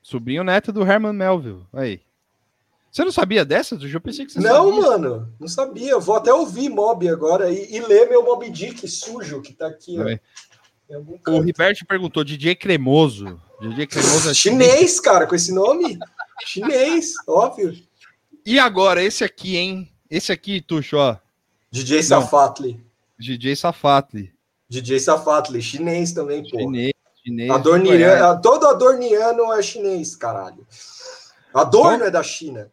Sobrinho neto do Herman Melville. Aí. Você não sabia dessa? Eu pensei que você Não, sabia. mano, não sabia. Eu vou até ouvir Mob agora e, e ler meu Mob Dick sujo que tá aqui. ó, O. Riberto perguntou: DJ Cremoso. DJ Cremoso é Chinês, cara, com esse nome? Chinês, óbvio. E agora, esse aqui, hein? Esse aqui, Tuxo, ó. DJ. Safatli. DJ Safatli. DJ Safatli, chinês também, pô. Chinês. chinês Adorniano, todo adorniano é chinês, caralho. Adorno é da China.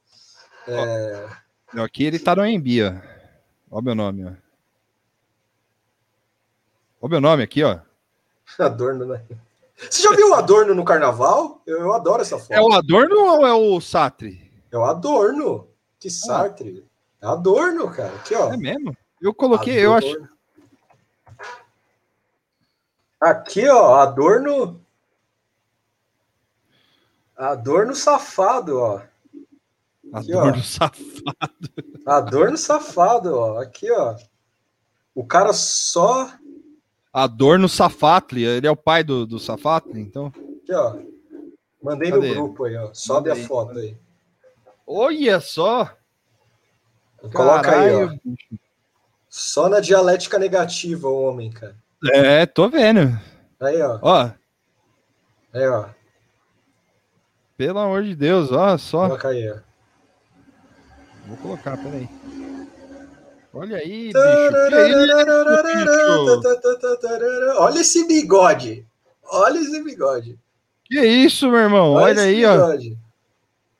Não, Aqui ele tá no AMB, ó. Ó meu nome, ó. Ó meu nome aqui, ó. Adorno, né? Você já viu o Adorno no carnaval? Eu, eu adoro essa foto. É o Adorno ou é o Satri? É o Adorno. Que Sartre. É Adorno, cara. Aqui, ó. É mesmo? Eu coloquei, eu acho. Adorno. Aqui, ó, Adorno. Adorno safado, ó. Aqui, ó. Adorno Safado. Adorno safado, ó. Aqui, ó. O cara só. Adorno Safatli. Ele é o pai do, do Safatli, então. Aqui, ó. Mandei Cadê? no grupo aí, ó. Sobe Manda a foto aí. Olha só! Coloca aí, ó. Só na dialética negativa, o homem, cara. É, tô vendo. Aí, ó. Ó, Aí, ó. pelo amor de Deus, ó, só. Coloca aí, ó. Vou colocar, peraí. Olha aí, bicho. Isso? Olha esse bigode. Olha esse bigode. Que isso, meu irmão? Olha, esse aí, ó. bigode.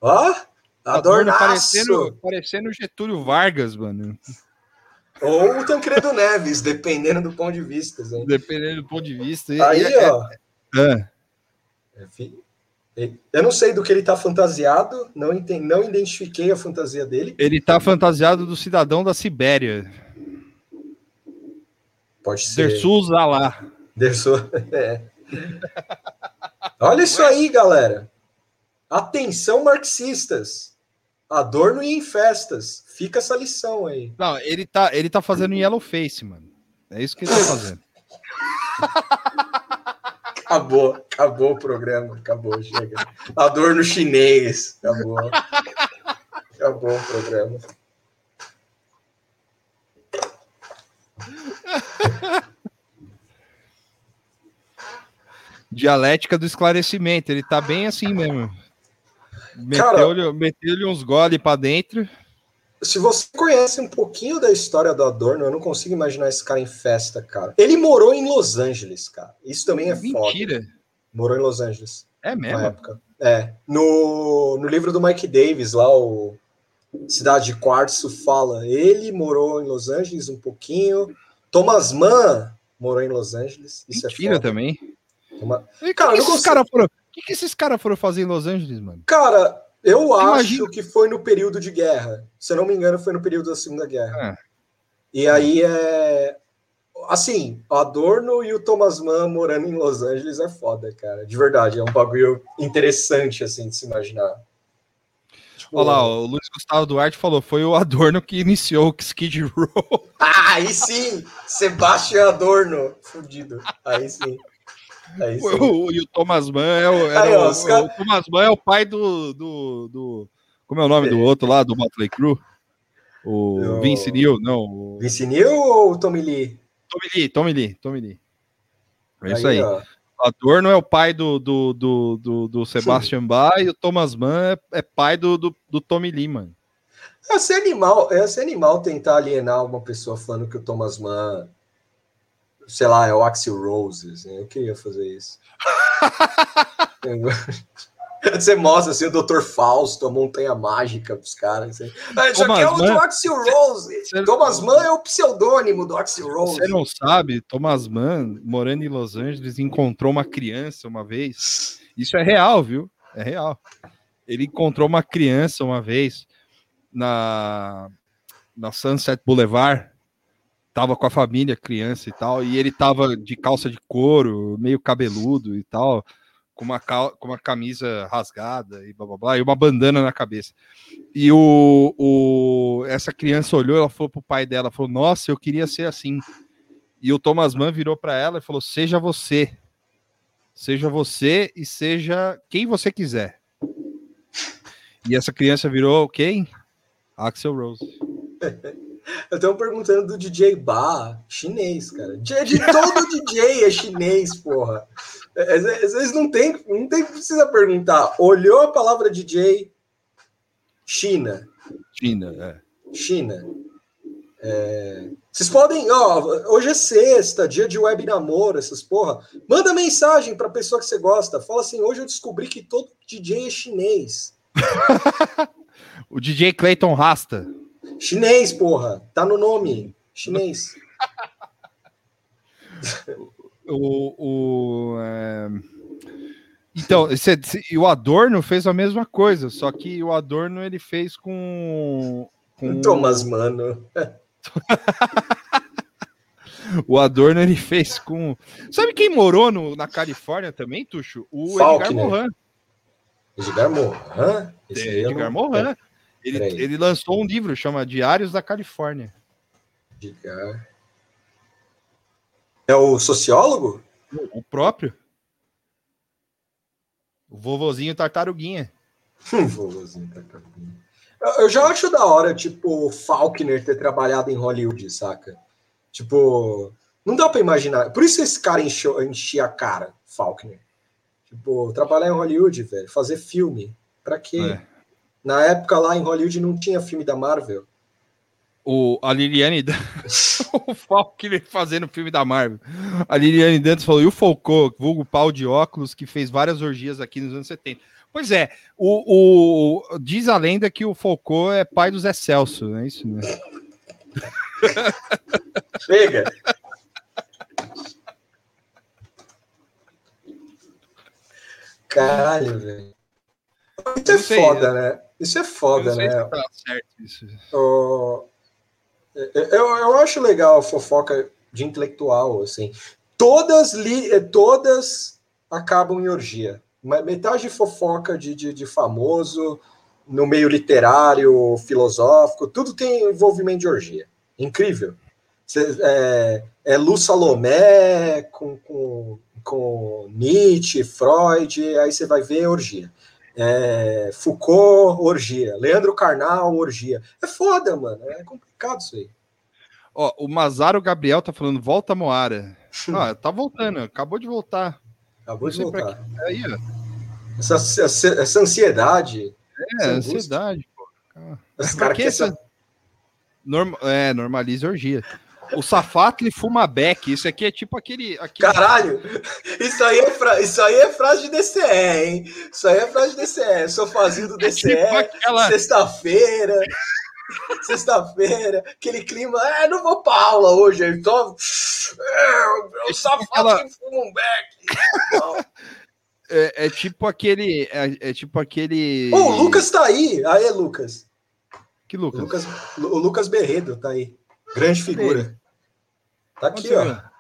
Ó. Adorno Adornaço. parecendo, parecendo Getúlio Vargas, mano. Ou o Tancredo Neves, dependendo do ponto de vista. Hein? Dependendo do ponto de vista. Aí, é- ó. é. Enfim, Eu não sei do que ele tá fantasiado, não, enten- não identifiquei a fantasia dele. Ele tá fantasiado do cidadão da Sibéria. Pode ser. Dersus lá. Dersu. É. Olha isso aí, galera. Atenção, marxistas. Adorno e em festas. Fica essa lição aí. Não, ele tá, ele tá fazendo yellow face, mano. É isso que ele tá fazendo. Acabou, acabou o programa, acabou, chega. Adorno chinês, acabou. Acabou o programa. Dialética do esclarecimento. Ele tá bem assim mesmo. Cara- Meteu-lhe meteu uns gole pra dentro. Se você conhece um pouquinho da história do Adorno, eu não consigo imaginar esse cara em festa, cara. Ele morou em Los Angeles, cara. Isso também é foda. Mentira. Morou em Los Angeles. É na mesmo? época. É. No, no livro do Mike Davis, lá, o Cidade de Quartzo, fala. Ele morou em Los Angeles um pouquinho. Thomas Mann morou em Los Angeles. Isso Mentira é foda. também. Uma- E Cara, esses consigo- caras foram, que, que esses caras foram fazer em Los Angeles, mano? Cara, eu acho que foi no período de guerra. Se eu não me engano, foi no período da Segunda Guerra. É. E aí é. Assim, o Adorno e o Thomas Mann morando em Los Angeles é foda, cara. De verdade, é um bagulho interessante, assim, de se imaginar. Tipo, Olha lá, o Luiz Gustavo Duarte falou, foi o Adorno que iniciou o Skid Row. Ah, aí sim! Sebastian Adorno. Fudido. Aí sim. Aí Foi sim. o- e o Thomas Mann é o, Aí, ó, o- cara- o Thomas Mann é o pai do, do, do- como é o nome do outro lá, do Motley Crue? O Eu- Vince Neil, não, o Vince Neil ou Tommy Lee? Tommy Lee, Tommy Lee, Tommy Lee. É isso aí. ó. O Adorno é o pai do, do, do, do, do Sebastian Bach e o Thomas Mann é, é pai do, do, do Tommy Lee, mano. É ser animal, é ser animal tentar alienar uma pessoa falando que o Thomas Mann, sei lá, é o Axel Rose. assim, eu queria fazer isso. Você mostra assim, o Dr. Fausto, a montanha mágica dos caras. Assim. Ah, Isso aqui é o Thomas do Mann- Axel Rose. Cê- Thomas Mann é o pseudônimo do Axel Rose. Você não sabe, Thomas Mann, morando em Los Angeles, encontrou uma criança uma vez. Isso é real, viu? É real. Ele encontrou uma criança uma vez na, na Sunset Boulevard. Tava com a família, criança e tal, e ele tava de calça de couro, meio cabeludo e tal, com uma, cal- com uma camisa rasgada e blá blá blá, e uma bandana na cabeça. E o, o, essa criança olhou, ela falou pro pai dela, falou: Nossa, eu queria ser assim. E o Thomas Mann virou para ela e falou: Seja você. Seja você e seja quem você quiser. E essa criança virou quem? Axel Rose. Eu tô perguntando do DJ Ba, chinês, cara. De, de todo DJ é chinês, porra. É, Às às vezes não tem, não tem, precisa perguntar. Olhou a palavra DJ, China. China, é. China. É, Vocês podem, ó, hoje é sexta, dia de web namoro, essas porra. Manda mensagem pra pessoa que você gosta. Fala assim: hoje eu descobri que todo DJ é chinês. O DJ Clayton Rasta. Chinês, porra. Tá no nome. Chinês. O, o, é, Então, esse- e o Adorno fez a mesma coisa, só que o Adorno ele fez com. com Thomas, mano. O Adorno ele fez com. Sabe quem morou no- na Califórnia também, Tuxo? O Faulkner. Edgar Morin. Edgar Morin? Esse Edgar não- Morin. Ele, ele lançou um livro, chama Diários da Califórnia. É o sociólogo? O próprio. O vovozinho tartaruguinha. Vovozinho, tá. Eu- já acho da hora, tipo, o Faulkner ter trabalhado em Hollywood, saca? Tipo, não dá pra imaginar. Por isso esse cara encheu, enchia a cara, Faulkner. Tipo, trabalhar em Hollywood, velho, fazer filme. Pra quê? É. Na época lá em Hollywood não tinha filme da Marvel. O, a Liliane o Faulkner fazendo filme da Marvel. A Liliane Dantas falou: e o Foucault, vulgo pau de óculos, que fez várias orgias aqui nos anos 70. Pois é, o, o- diz a lenda que o Foucault é pai do Zé Celso, não é isso? Né? Chega! Caralho, velho. Isso é foda, né? Isso é foda, né? se tá certo isso. Ó, eu, eu acho legal a fofoca de intelectual, assim. Todas, li, eh, todas acabam em orgia. Metade de fofoca de, de, de famoso, no meio literário, filosófico, tudo tem envolvimento de orgia. Incrível. É, é Lu Salomé com, com, com Nietzsche, Freud, aí você vai ver orgia. É, Foucault, orgia. Leandro Carnal, orgia. É foda, mano. É complicado isso aí. Ó, o Mazaro Gabriel tá falando: volta Moara. Ah, tá voltando, acabou de voltar. Acabou de voltar. Aí, ó. Essa, essa, essa ansiedade. É, essa angústia. ansiedade, pô. Esse cara que essa-. Norma, é, normaliza orgia. O Safatli fuma beck. Isso aqui é tipo aquele. aquele Caralho! Isso aí, é fra... isso aí é frase de DCE, hein? Isso aí é frase de DCE. Sofazinho do DCE, tipo aquela, sexta-feira. Sexta-feira, aquele clima, é, não vou pra aula hoje, só. É, o safado aquela- que fuma um beck. É, é tipo aquele. É, é tipo aquele. Ô, o Lucas tá aí. Aê, Lucas. Que O Lucas? Lucas, o Lucas Berredo tá aí. Grande figura. Tá aqui, ó.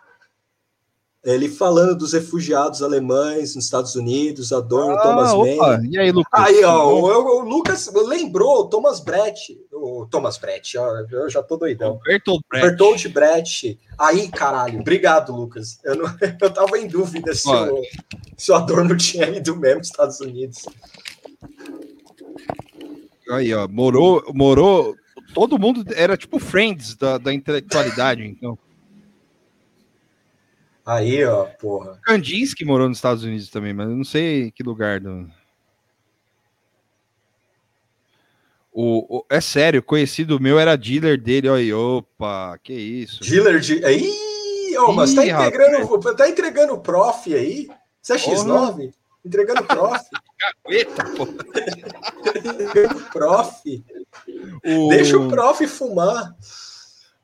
Ele falando dos refugiados alemães nos Estados Unidos, Adorno, Ah, Thomas opa, Mann. E aí, Lucas? Aí, ó, o, o Lucas lembrou o Thomas Brett. O Thomas Brett, ó, eu já tô doidão. Bertolt Brecht. Bertold Brecht. Aí, caralho, obrigado, Lucas. Eu, não, eu tava em dúvida se o, se o Adorno tinha ido mesmo nos Estados Unidos. Aí, ó, morou, morou. Todo mundo era tipo Friends da, da intelectualidade, então. Aí, ó, porra. Kandinsky morou nos Estados Unidos também, mas eu não sei que lugar do. O, o- é sério, conhecido meu era dealer dele, ó, aí, opa, que isso. Dealer de. Ih, ô, mas tá Ih, entregando, tá entregando o prof aí? Você é Porra. X9? Entregando prof. Pô. entregando prof. O- Deixa o prof fumar.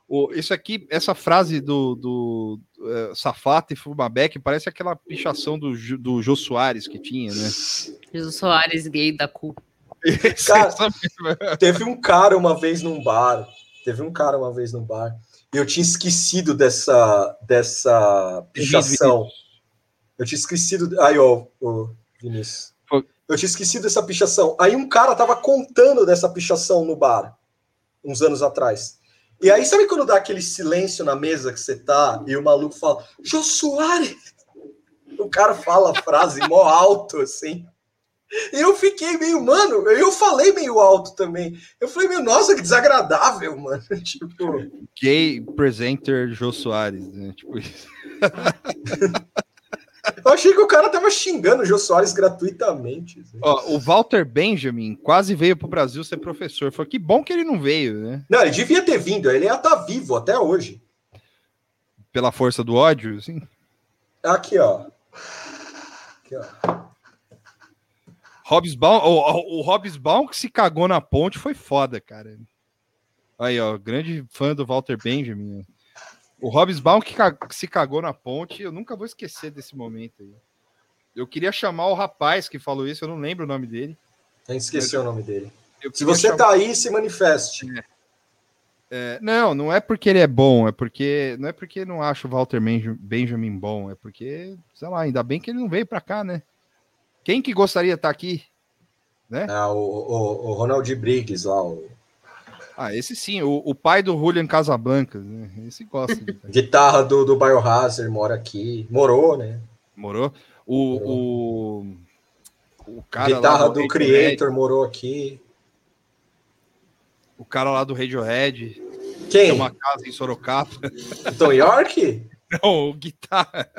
O- isso aqui, essa frase do, do eh, Safata e Fumabeck parece aquela pichação do, Jô- do Jô Soares que tinha, né? Jesus Soares gay da cu. Cara, Essa mesma- Teve um cara uma vez num bar. Teve um cara uma vez num bar. E eu tinha esquecido dessa, dessa pichação. Eu tinha esquecido. Aí, ó, ô, Vinícius. Eu tinha esquecido dessa pichação. Aí um cara tava contando dessa pichação no bar, uns anos atrás. E aí, sabe quando dá aquele silêncio na mesa que você tá e o maluco fala, Jô Soares? O cara fala a frase mó alto, assim. E eu fiquei meio, mano, eu falei meio alto também. Eu falei, meu, nossa, que desagradável, mano. Tipo, Gay presenter Jô Soares, né? Tipo isso. eu achei que o cara tava xingando o Jô Soares gratuitamente. assim. Ó, o Walter Benjamin quase veio pro Brasil ser professor. Foi que bom que ele não veio, né? Não, ele devia ter vindo, ele ia estar vivo até hoje. Pela força do ódio, assim. Aqui, ó. Aqui, ó. Hobbesbaum, o, o, Hobbesbaum que se cagou na ponte foi foda, cara. Aí, ó, grande fã do Walter Benjamin. O Hobbesbaum que, se cagou na ponte, eu nunca vou esquecer desse momento aí. Eu queria chamar o rapaz que falou isso, eu não lembro o nome dele. A gente esqueceu o nome dele. Eu Se você chamar- tá aí, se manifeste. É, não, não é porque ele é bom, é porque não é porque não acho o Walter Benja- Benjamin bom, é porque, sei lá, ainda bem que ele não veio pra cá, né? Quem que gostaria de estar aqui? Ah, o, o, o Ronald Briggs lá, o Ah, esse sim, o, o pai do Julian Casablancas, né? Esse gosta de guitarra do, do Biohazard, mora aqui. Morou, né? Morou? O, o, o cara lá guitarra do Radiohead, Creator morou aqui. O cara lá do Radiohead, tem Quem? uma casa em Sorocaba. Tom York? Não, o guitarra.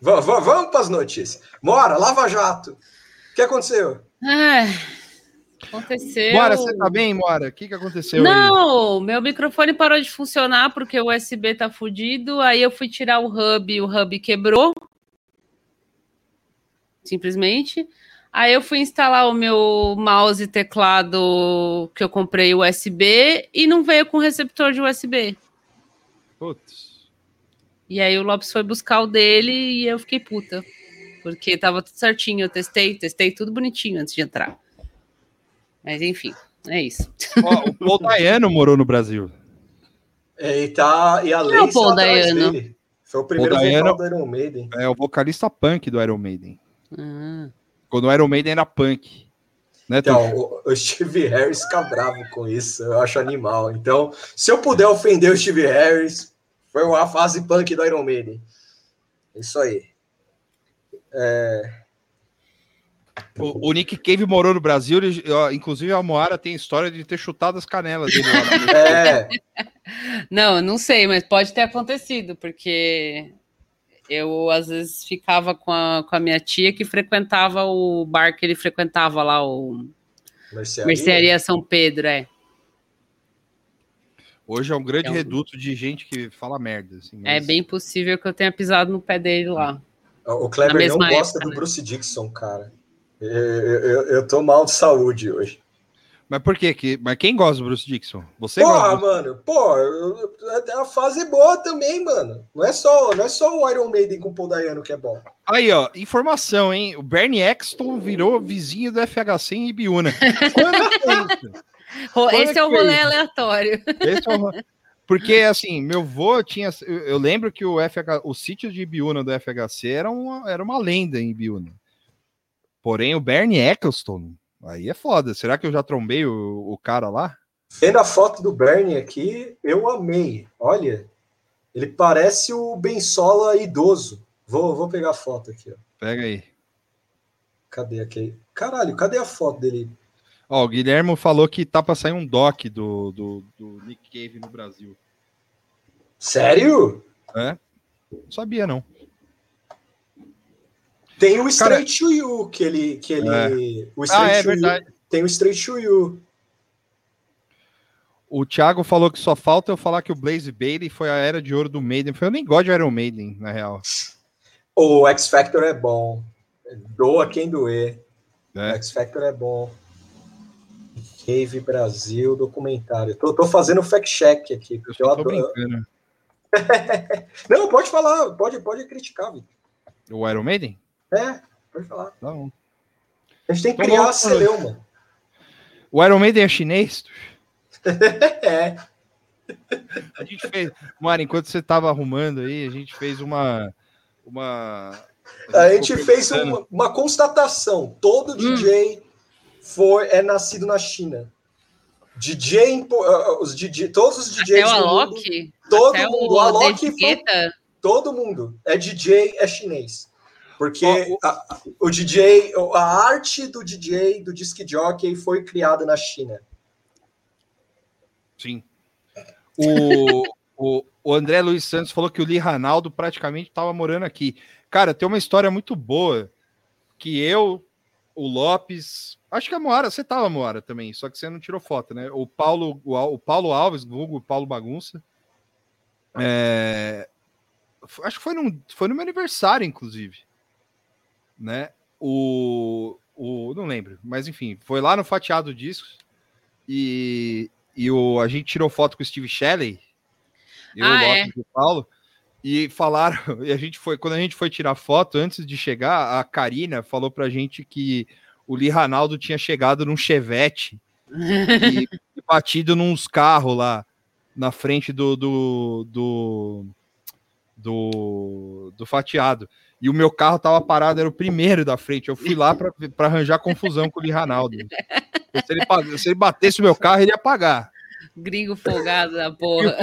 Va- va- vamos para as notícias. Mora, Lava Jato. O que aconteceu? Aconteceu. Mora, você tá bem, Mora? O que, que aconteceu aí? Não, meu microfone parou de funcionar porque o USB tá fudido. Aí eu fui tirar o hub e o hub quebrou. Simplesmente. Aí eu fui instalar o meu mouse e teclado que eu comprei USB e não veio com receptor de USB. Putz. E aí o Lopes foi buscar o dele e eu fiquei puta. Porque tava tudo certinho. Eu testei, testei tudo bonitinho antes de entrar. Mas enfim, é isso. Ó, o Paul Dayano morou no Brasil. É, E, tá, e a Quem é o Paul Dayano? dele. Foi o primeiro Paul Dayano- do Iron Maiden. É o vocalista punk do Iron Maiden. Ah. Quando o Iron Maiden era punk. Né? Então, o, o Steve Harris fica bravo com isso, eu acho animal. Então, se eu puder ofender o Steve Harris, foi uma fase punk do Iron Maiden. Isso aí. O, o Nick Cave morou no Brasil, ele- ó, inclusive a Moara tem história de ter chutado as canelas dele lá. É, Não, eu não sei, mas pode ter acontecido, porque eu às vezes ficava com a, com a minha tia que frequentava o bar que ele frequentava lá, o mercearia. Mercearia São Pedro, é. Hoje é um grande É um- reduto de gente que fala merda. assim, É mas- bem possível que eu tenha pisado no pé dele lá. O Kleber não gosta época, do né? Bruce Dixon, cara. Eu, eu, eu tô mal de saúde hoje. Mas por quê? Que, mas quem gosta do Bruce Dixon? Você Porra, gosta? mano, pô, eu- é uma fase boa também, mano. Não é só, não é só o Iron Maiden com o Paul Dayano que é bom. Aí, ó, informação, hein? O Bernie Eccleston virou vizinho do FHC em Ibiúna. Quando foi isso? Ro- Quando Esse é o que foi rolê isso? aleatório. Esse é o- Porque, assim, meu vô tinha. Eu lembro que o, FH, o sítio de Ibiúna do FHC era uma, era uma lenda em Ibiúna. Porém, o Bernie Eccleston, aí é foda. Será que eu já trombei o, o cara lá? Vendo a foto do Bernie aqui, eu amei. Olha, ele parece o Bensola idoso. Vou, vou pegar a foto aqui, ó. Pega aí. Cadê aqui? Caralho, cadê a foto dele? Ó, o Guilhermo falou que tá pra sair um doc do, do, do Nick Cave no Brasil. Sério? É? Não sabia, não. Tem o Cara- Straight to You, que ele. Que ele O Ah, é to You- verdade. Tem o Straight to You. O Thiago falou que só falta eu falar que o Blaze Bailey foi a era de ouro do Maiden. Eu nem gosto de Iron Maiden, na real. O X Factor é bom. Doa quem doer. É. O X Factor é bom. Cave Brasil, documentário. Tô, tô fazendo fact-check aqui. Eu porque Eu tô adoro. Não, pode falar, pode, pode criticar, Vitor. O Iron Maiden? É, pode falar. Não. A gente tem que Tô criar a celeuma. O Iron Maiden é chinês? É. A gente fez. Mano, enquanto você tava arrumando aí, a gente fez uma. Uma. A gente ficou fez pensando- uma, uma constatação. Todo DJ foi, é nascido na China. DJ, po- uh, os DJ, todos os Até DJs o do mundo, Alok. todo até mundo, o o Alok foi- todo mundo é DJ, é chinês. Porque o- a- o DJ, a arte do DJ, do disc jockey foi criada na China. Sim. O, o, o André Luiz Santos falou que o Lee Ranaldo praticamente estava morando aqui. Cara, tem uma história muito boa que eu, o Lopes, acho que a Moara, você tava Moara também, só que você não tirou foto, né? O Paulo, o, o Paulo Alves, Google Paulo Bagunça. é, f- acho que foi, num, foi no meu aniversário, inclusive. Né? O, o. Não lembro, mas enfim, foi lá no Fatiado Discos e, e o, a gente tirou foto com o Steve Shelley, eu, Ah, o é? E o Paulo, e falaram, e a gente foi, quando a gente foi tirar foto, antes de chegar, a Karina falou pra gente que o Lee Ranaldo tinha chegado num Chevette e, e batido nos carros lá na frente do do, do do do fatiado. E o meu carro tava parado, era o primeiro da frente. Eu fui lá pra arranjar confusão com o Lee Ranaldo. Se ele, se ele batesse o meu carro, ele ia pagar. Gringo folgado da porra.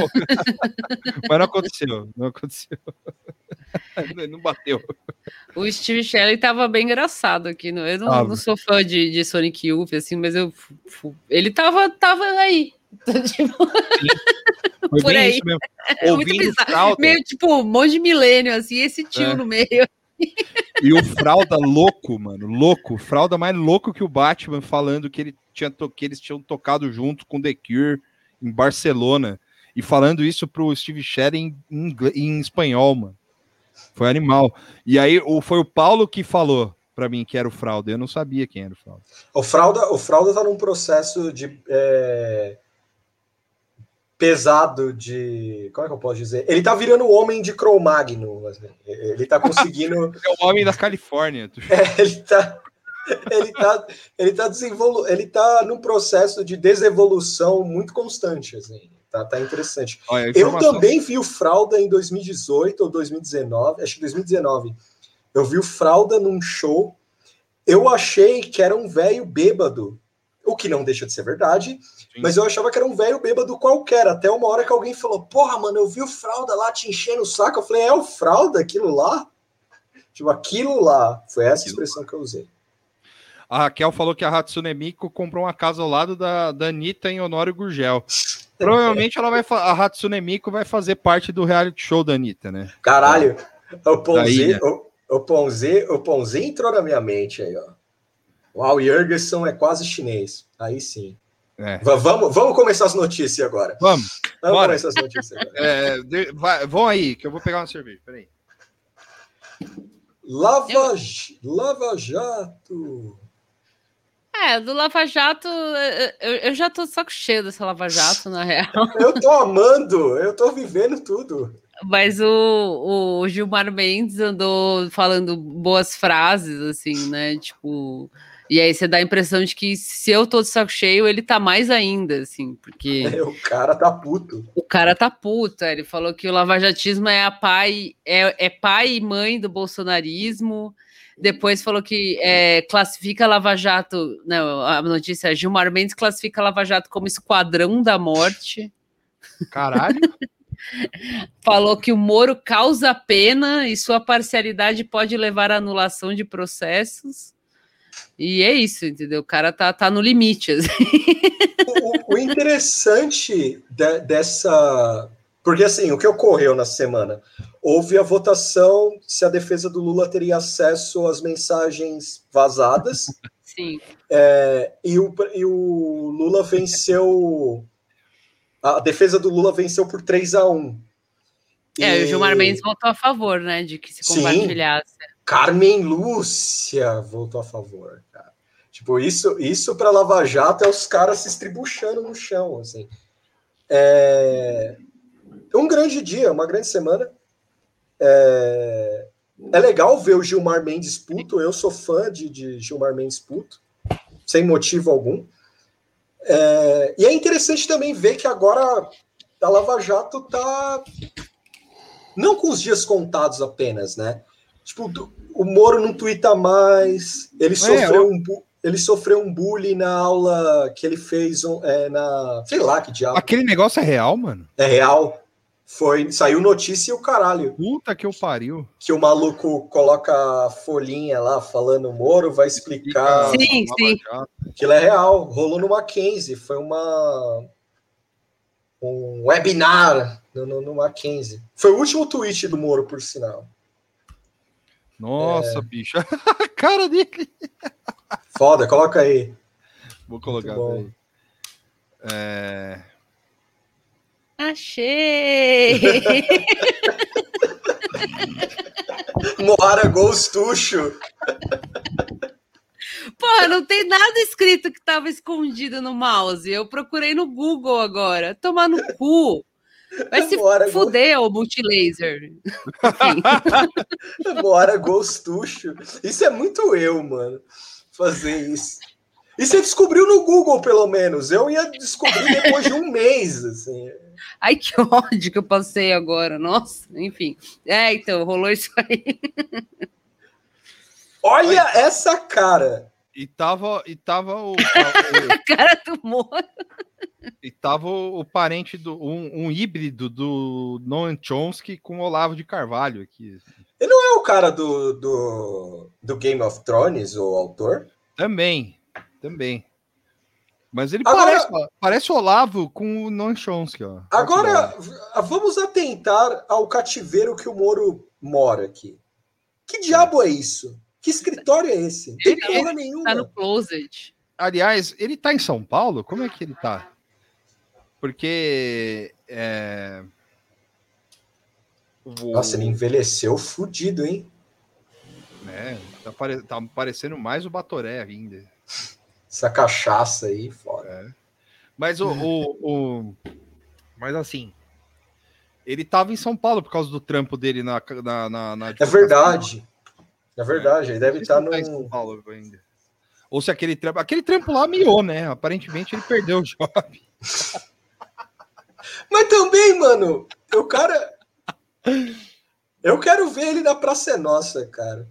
Mas não aconteceu, não aconteceu. Não bateu. O Steve Shelley tava bem engraçado aqui. Não, eu não, Tava. não sou fã de, de Sonic Youth, assim, mas eu. Ele tava, tava aí. Tipo, Por aí. É muito bizarro. meio tipo um monte de milênio, assim, esse tio É. no meio. e o fralda louco, mano, louco. Fralda mais louco que o Batman falando que, ele tinha to- que eles tinham tocado junto com The Cure em Barcelona. E falando isso pro Steve Shelley em, em espanhol, mano. Foi animal. E aí o, foi o Paulo que falou pra mim que era o Fralda. Eu não sabia quem era o Fralda. O Fralda, o Fralda tá num processo de é, pesado de. Como é que eu posso dizer? Ele tá virando o homem de Cro-Magnon. assim. Ele tá conseguindo. É o homem da Califórnia. tu- ele tá. Ele tá, ele tá desenvolu ele tá num processo de desevolução muito constante, assim. Tá, tá interessante. Olha, Eu também vi o Fralda em 2018 ou 2019, acho que 2019. Eu vi o Fralda num show. Eu achei que era um velho bêbado, o que não deixa de ser verdade, Sim. mas eu achava que era um velho bêbado qualquer. Até uma hora que alguém falou: Porra, mano, eu vi o Fralda lá te enchendo o saco. Eu falei: É o Fralda aquilo lá? Tipo, aquilo lá. Foi essa Aquilo expressão que eu usei. A Raquel falou que a Hatsune Miku comprou uma casa ao lado da, da Anitta em Honório Gurgel. Provavelmente ela vai a Hatsune Miku vai fazer parte do reality show da Anitta, né? Caralho, o Ponzi, o, o, Ponzi, o Ponzi entrou na minha mente aí, ó. Uau, o Jurgenson é quase chinês. Aí sim. É. Va- vamos, vamos começar as notícias agora. Vamos, Vamos Bora. começar as notícias agora. é, de- vai- vão aí, que eu vou pegar uma cerveja. Peraí. Lava, J- Lava Jato. É, do Lava Jato, eu, eu já tô de saco cheio dessa Lava Jato, na real. Eu tô amando, eu tô vivendo tudo. Mas o, o Gilmar Mendes andou falando boas frases, assim, né? Tipo. E aí você dá a impressão de que se eu tô de saco cheio, ele tá mais ainda, assim, porque. É, o cara tá puto. O cara tá puto. Ele falou que o lavajatismo é a pai, é, é pai e mãe do bolsonarismo. Depois falou que é, classifica Lava Jato. Não, a notícia é Gilmar Mendes classifica Lava Jato como esquadrão da morte. Caralho. falou que o Moro causa pena e sua parcialidade pode levar à anulação de processos. E é isso, entendeu? O cara tá, tá no limite. Assim. O, o, interessante de, dessa. Porque assim, o que ocorreu na semana? Houve a votação se a defesa do Lula teria acesso às mensagens vazadas. Sim. É, e, o, e o Lula venceu. A defesa do Lula venceu por 3 a 1 É, e... o Gilmar Mendes votou a favor, né? De que se compartilhasse. Sim. Carmen Lúcia votou a favor, cara. Tipo, isso, isso para Lava Jato é os caras se estribuchando no chão, assim. É um grande dia, uma grande semana. É, é legal ver o Gilmar Mendes puto. Eu sou fã de, de Gilmar Mendes puto, sem motivo algum. É, e é interessante também ver que agora a Lava Jato tá não com os dias contados apenas, né? Tipo, o Moro não twitta mais, ele é, sofreu um ele sofreu um bullying na aula que ele fez é, na. Sei lá que diabo. Aquele negócio é real, mano? É real. Foi, saiu notícia e o caralho. Puta que eu pariu. Que o maluco coloca a folhinha lá falando Moro, vai explicar. Sim, sim. Aquilo é real. Rolou no Mackenzie. Foi uma. Um webinar no, no, no Mackenzie. Foi o último tweet do Moro, por sinal. Nossa, é... bicho. a cara dele. Foda, coloca aí. Vou colocar aí. É... Achei! Moara Gostucho. Porra, não tem nada escrito que estava escondido no mouse. Eu procurei no Google agora. Tomar no cu. Vai se Bora, fuder, ô multilaser. Bora, gostucho. Isso é muito eu, mano. Fazer isso. E você descobriu no Google, pelo menos. Eu ia descobrir depois de um mês, assim. Ai, que ódio que eu passei agora. Nossa, enfim. É, então, rolou isso aí. Olha essa cara. E tava, e tava o, o a cara do Moro. E tava o, o parente do um, um, híbrido do Noam Chomsky com o Olavo de Carvalho aqui. Ele não é o cara do, do, do Game of Thrones, o autor? Também, também. Mas ele agora, parece, parece Olavo com o Noam Chomsky. Ó. Agora, vamos atentar ao cativeiro que o Moro mora aqui. Que diabo é isso? Que escritório é esse? Não tem ele, porra ele nenhuma. Tá no closet. Aliás, ele tá em São Paulo? Como é que ele tá? Porque. É... O... Nossa, ele envelheceu fudido, hein? É, tá, pare... tá parecendo mais o Batoré ainda. Essa cachaça aí, fora. É. Mas o, o, o, Mas assim. Ele tava em São Paulo por causa do trampo dele na. na, na, na é verdade. É verdade, ele deve estar tá no. Tá em São Paulo ainda. Ou se aquele trampo. Aquele trampo lá miou, né? Aparentemente ele perdeu o job. Mas também, mano, o cara. Eu quero ver ele na Praça é Nossa, cara.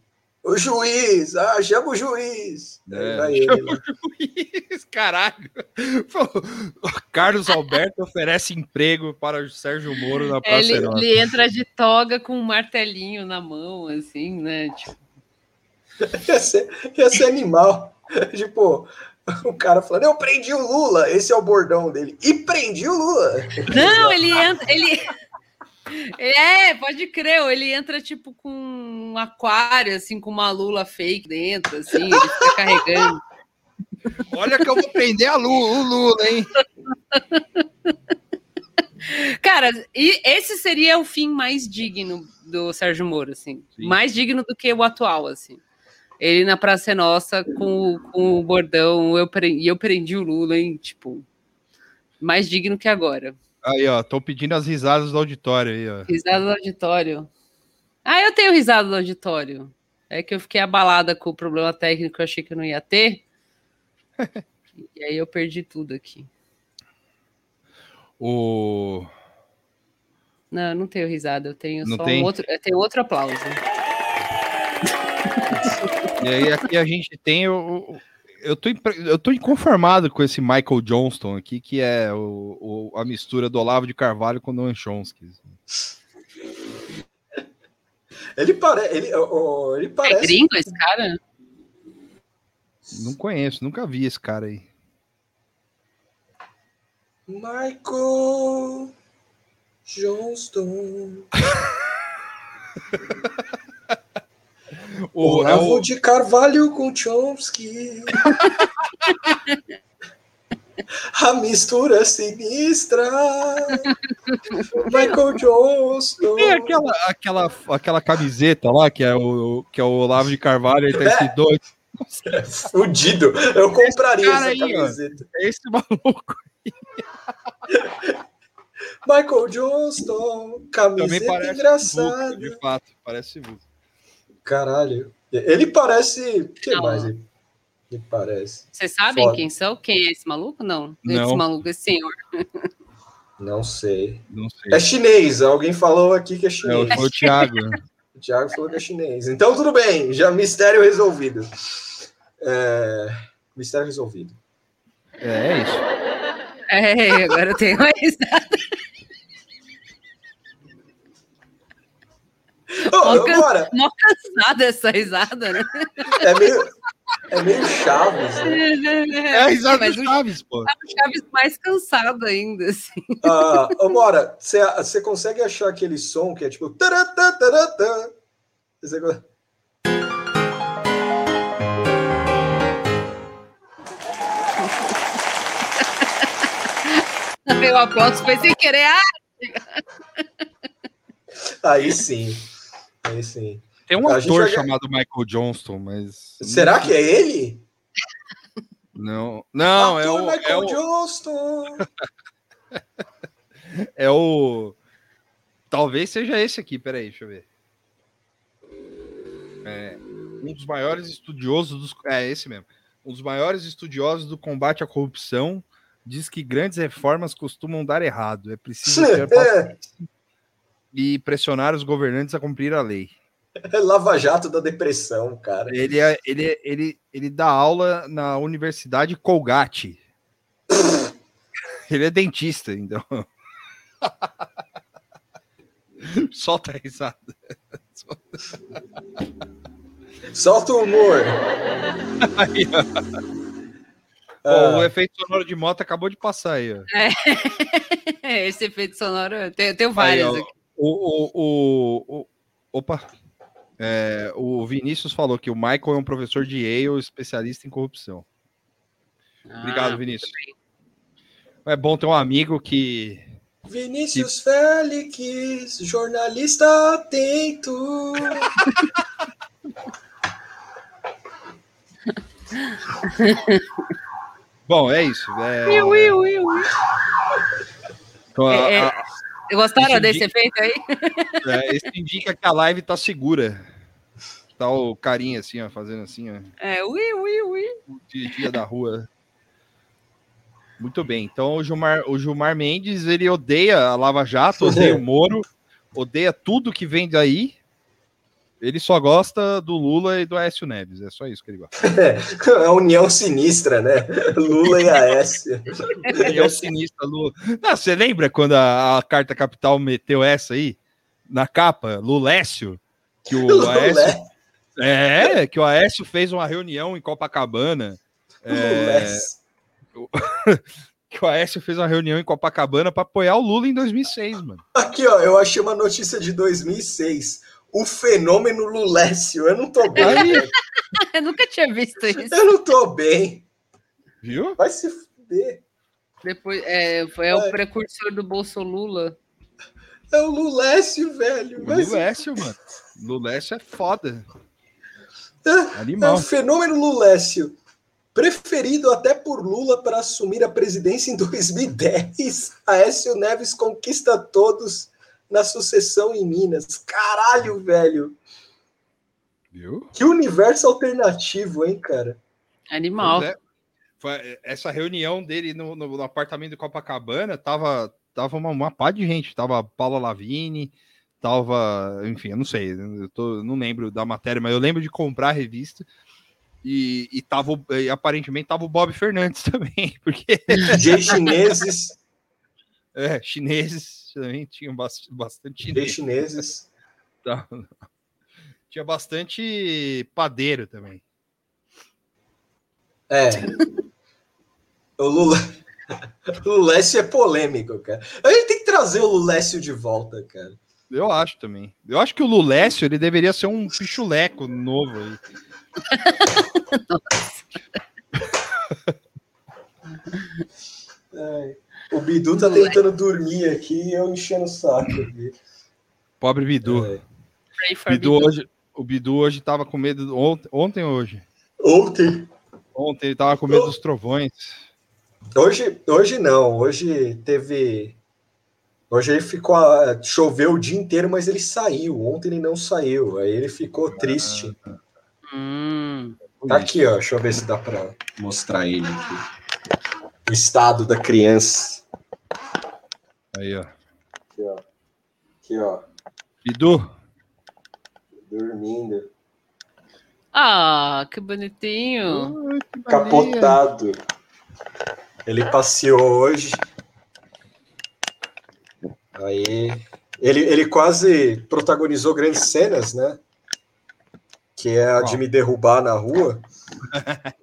O juiz, ah, chama o juiz. É, chama o juiz, caralho. Carlos Alberto oferece emprego para o Sérgio Moro na Praça ele. Ele entra de toga com um martelinho na mão, assim, né? Tipo... Ia, ser, ia ser animal. tipo, o cara falando, eu prendi o Lula, esse é o bordão dele. E prendi o Lula. Não, ele entra, ele. É, pode crer, ele entra tipo com um aquário, assim, com uma lula fake dentro, assim, ele fica carregando. Olha que eu vou prender a Lula, o Lula, hein? Cara, e esse seria o fim mais digno do Sérgio Moro, assim. Sim. Mais digno do que o atual, assim. Ele na Praça é Nossa com, o- com o bordão, eu, pre- e eu prendi o Lula, hein? Tipo, mais digno que agora. Aí, ó, tô pedindo as risadas do auditório aí, ó. Risada do auditório. Ah, eu tenho risada do auditório. É que eu fiquei abalada com o problema técnico, eu achei que eu não ia ter. e aí eu perdi tudo aqui. O... Não, eu não tenho risada, eu tenho Não só tem? um outro, eu tenho outro aplauso. E aí aqui a gente tem o. Eu tô, impre- eu tô inconformado com esse Michael Johnston aqui, que é o, o- a mistura do Olavo de Carvalho com o Noam Chomsky. Ele, pare... ele, ó, ele É parece. gringo esse cara? Não conheço, nunca vi esse cara aí. Michael Johnston. O, é Olavo o- de Carvalho com Chomsky. A mistura sinistra. Michael Johnston. Tem aquela, aquela, aquela camiseta lá, que é o, que é o Olavo de Carvalho, aí tá escrito dois. Fudido. Eu compraria essa aí, camiseta. É esse maluco. Michael Johnston. Também Camiseta parece engraçada. Vulco, de fato, parece Vulco. Caralho. Ele parece. O que Não. mais ele, ele parece? Vocês sabem Foda. quem são? Quem é esse maluco? Não. Não. Esse maluco, esse senhor. Não sei. Não sei. É chinês. Alguém falou aqui que é É, chinês. o, foi o Thiago. O Thiago falou que é chinês. Então tudo bem, já mistério resolvido. É, Mistério resolvido. É, é isso. É, agora eu tenho mais. Ô, Mó can- Bora! Mó cansada essa risada, né? É meio, é meio Chaves, né? É a risada Mas do o Chaves, pô. Chaves mais cansado ainda, assim. Ah, ô, Bora, você você consegue achar aquele som que é tipo. taratá, taratá? Você go- Meu aplauso foi sem querer. Ah, Aí sim. Aí sim. Tem um A ator já- chamado Michael Johnston, mas. Será que é ele? Não, não, é Ator o, é Michael o, Johnston. é o. Talvez seja esse aqui, peraí, deixa eu ver. É, um dos maiores estudiosos dos. É esse mesmo. Um dos maiores estudiosos do combate à corrupção diz que grandes reformas costumam dar errado. É preciso ter É, paciência e pressionar os governantes a cumprir a lei. é Lava Jato da depressão, cara. Ele, é, ele, é- ele, ele dá aula na Universidade Colgate. ele é dentista, então. Solta a risada. Solta o humor. Aí. Pô, Ah. o efeito sonoro de moto acabou de passar aí. Ó. esse efeito sonoro, eu tenho, eu tenho Aí, vários ó, aqui. O, o, o, o- opa. É, o Vinícius falou que o Michael é um professor de Yale, especialista em corrupção. Obrigado, Ah, Vinícius. É bom ter um amigo que Vinícius Félix, jornalista atento. Bom, é isso. É, ui, ui, ui. então, a- É, é. a- Gostaram desse indica- efeito aí? é, isso indica que a live tá segura. Tá o carinha assim, ó, fazendo assim, ó, É, ui, ui, ui. o dia dia da rua. Muito bem. Então o Gilmar, o Gilmar Mendes, ele odeia a Lava Jato, odeia o Moro, odeia tudo que vem daí. Ele só gosta do Lula e do Aécio Neves. É só isso que ele gosta. A união sinistra, né? Lula e Aécio. E é o sinistro Lula. Não, você lembra quando a, a Carta Capital meteu essa aí? Na capa, Lulécio? Que o Aécio Lulé. É, que o Aécio fez uma reunião em Copacabana. É, que o Aécio fez uma reunião em Copacabana para apoiar o Lula em 2006, mano. Aqui, ó, eu achei uma notícia de 2006. O fenômeno Lulécio. Eu não tô bem. Eu nunca tinha visto isso. Eu não tô bem. Viu? Vai se fuder. Depois, é, foi é o precursor do Bolso Lula. É o Lulécio, velho. O se- Lulécio, mano. Lulécio é foda. É, Animal. o fenômeno Lulécio, preferido até por Lula para assumir a presidência em 2010, Aécio Neves conquista todos na sucessão em Minas. Caralho, velho. Viu? Que universo alternativo, hein, cara? Animal. É. Foi- Essa reunião dele no, no- no apartamento de Copacabana tava, tava uma, uma pá de gente. Tava Paula Lavini, tava. Enfim, eu não sei, eu tô- não lembro da matéria, mas eu lembro de comprar a revista. E, e, tava, e aparentemente tava o Bob Fernandes também, porque G chineses, é, chineses também tinham bas- bastante chinês. chineses. Tá. Tinha bastante padeiro também. É. O Lula. O Lulécio é polêmico, cara. A gente tem que trazer o Lulécio de volta, cara. Eu acho também. Eu acho que o Lulécio ele deveria ser um pichuleco novo aí. Ai, O Bidu tá tentando dormir aqui e eu enchendo o saco aqui. Pobre Bidu. É. Bidu Bidu. hoje, o Bidu hoje tava com medo. Ontem, ontem ou hoje? Ontem. Ontem ele tava com medo dos trovões. Hoje, hoje não. Hoje teve. Hoje ele ficou. ah, Choveu o dia inteiro, mas ele saiu. Ontem ele não saiu. Aí ele ficou triste. Hum. Tá aqui, ó. Deixa eu ver se dá pra mostrar ele aqui. O estado da criança. Aí, ó. Aqui, ó. Aqui, ó. Bidu, Dormindo. Ah, que bonitinho. Capotado. Ele passeou hoje. Aí. Ele, ele quase protagonizou grandes cenas, né? Que é a de me derrubar na rua.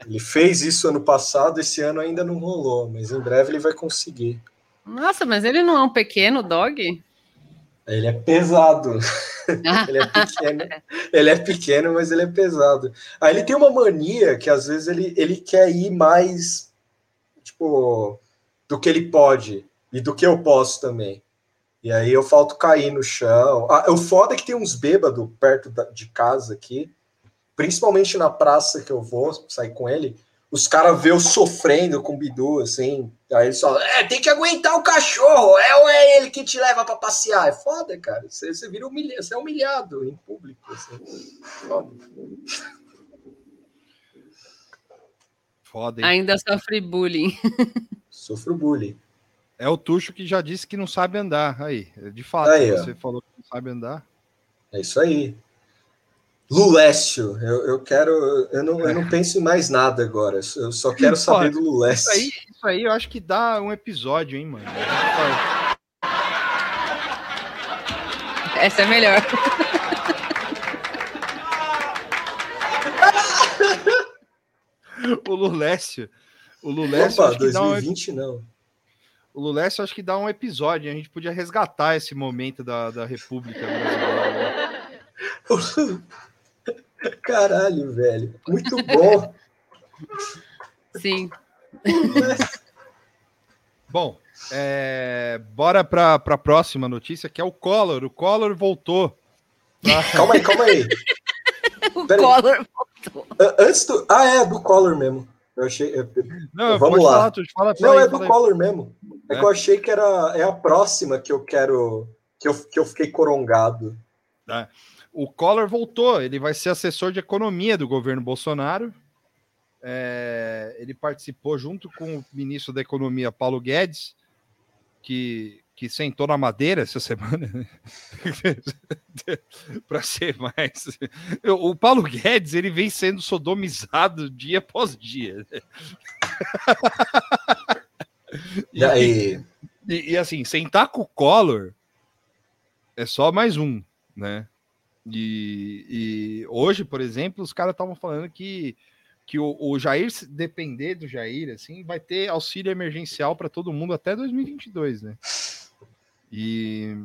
Ele fez isso ano passado, esse ano ainda não rolou, mas em breve ele vai conseguir. Nossa, mas ele não é um pequeno dog? Ele é pesado. Ele é pequeno, ele é pequeno, mas ele é pesado. Aí ele tem uma mania que às vezes ele, ele quer ir mais, tipo, do que ele pode e do que eu posso também. E aí eu falto cair no chão. Ah, o foda é que tem uns bêbados perto da- de casa aqui, principalmente na praça que eu vou sair com ele. Os caras vê eu sofrendo com o Bidu, assim. Aí eles falam: é, tem que aguentar o cachorro, é ou é ele que te leva pra passear? É foda, cara. Você, você vira humilha, você é humilhado em público. Assim. Foda. foda, hein? Ainda sofre bullying. Sofro bullying. É o Tuxo que já disse que não sabe andar. Aí, de fato, Aí, ó. você falou que não sabe andar. É isso aí. Lulécio, eu, eu quero. Eu não, eu não penso em mais nada agora. Eu só quero saber do Isso Lulécio. aí, isso aí eu acho que dá um episódio, hein, mano? Essa é melhor. O Lulécio. O Lulécio, Opa, acho que dá um, 2020 não. o Lulécio acho que dá um episódio. A gente podia resgatar esse momento da, da República Brasileira. Caralho, velho. Muito bom. Sim. Bom, é, bora para a próxima notícia, que é o Collor. O Collor voltou. pra- Calma aí, calma aí. O Pera aí. Collor. A- Antes do. Ah, é, do Collor mesmo. Eu achei. Não, Vamos lá. falar, fala, fala Não, aí, é do aí. Collor mesmo. É, É? que eu achei que era é a próxima que eu quero. Que eu, que eu fiquei corongado. O Collor voltou, ele vai ser assessor de economia do governo Bolsonaro. É, ele participou junto com o ministro da Economia, Paulo Guedes, que, que sentou na madeira essa semana, para ser mais. O Paulo Guedes ele vem sendo sodomizado dia após dia. E aí. E, e, assim, sentar com o Collor é só mais um, né? E, e hoje, por exemplo, os caras estavam falando que, que o, o Jair, se depender do Jair, assim, vai ter auxílio emergencial para todo mundo até 2022, né? E,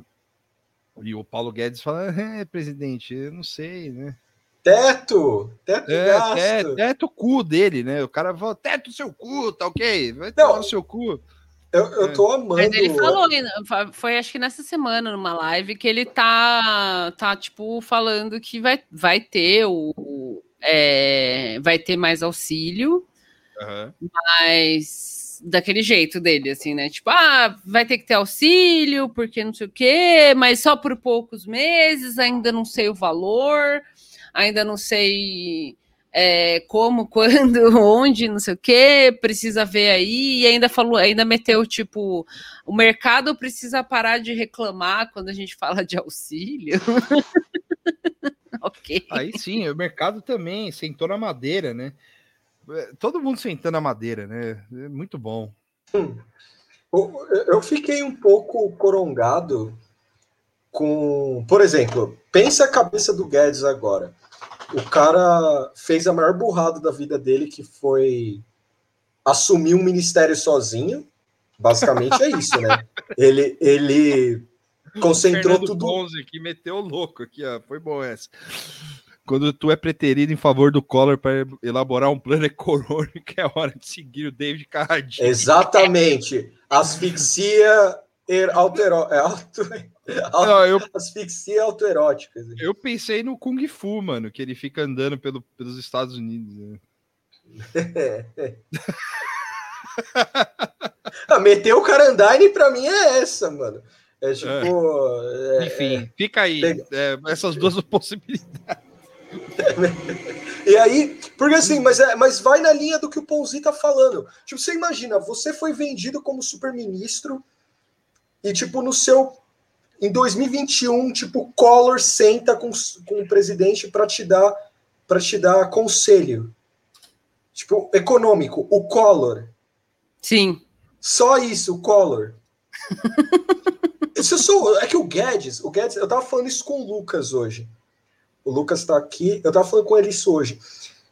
e o Paulo Guedes fala, é, presidente, eu não sei, né? Teto! Teto É, gasto! é, teto o cu dele, né? O cara fala, teto o seu cu, tá ok? Vai tomar no seu cu. Eu, eu tô amando. Mas ele falou, foi acho que nessa semana, numa live, que ele tá, tá tipo, falando que vai, vai ter o, é, vai ter mais auxílio, Aham. mas daquele jeito dele, assim, né? Tipo, ah, vai ter que ter auxílio, porque não sei o quê, mas só por poucos meses, ainda não sei o valor, ainda não sei é, como, quando, onde, não sei o quê, precisa ver aí, e ainda falou, ainda meteu, tipo, o mercado precisa parar de reclamar quando a gente fala de auxílio. ok. Aí sim, o mercado também sentou na madeira, né? É, Todo mundo sentando na madeira, né? É muito bom. Eu eu fiquei um pouco corongado com. Por exemplo, pensa a cabeça do Guedes agora. O cara fez a maior burrada da vida dele, que foi assumir um ministério sozinho. Basicamente é isso, né? Ele, ele concentrou Fernando tudo. Ponzi aqui meteu o louco aqui, ó. Foi bom essa. Quando tu é preterido em favor do Collor para elaborar um plano econômico, é hora de seguir o David Carradine. Exatamente. Asfixia er- altero... é, auto... Não, eu, Asfixia autoerótica. assim. eu pensei no Kung Fu, mano, que ele fica andando pelo- pelos Estados Unidos. né? Ah, meter o Carandine pra mim é essa, mano. É tipo. é- Enfim, fica aí. é, essas duas possibilidades. E aí, porque assim, mas, é, mas vai na linha do que o Ponzi tá falando. Tipo, você imagina, você foi vendido como super-ministro e, tipo, no seu. Em 2021, tipo, o Collor senta com, com o presidente para te dar para te dar conselho. Tipo, econômico, o Collor. Sim. Só isso, o Collor. Isso eu sou, é que o Guedes, o Guedes, eu tava falando isso com o Lucas hoje. O Lucas tá aqui, eu tava falando com ele isso hoje.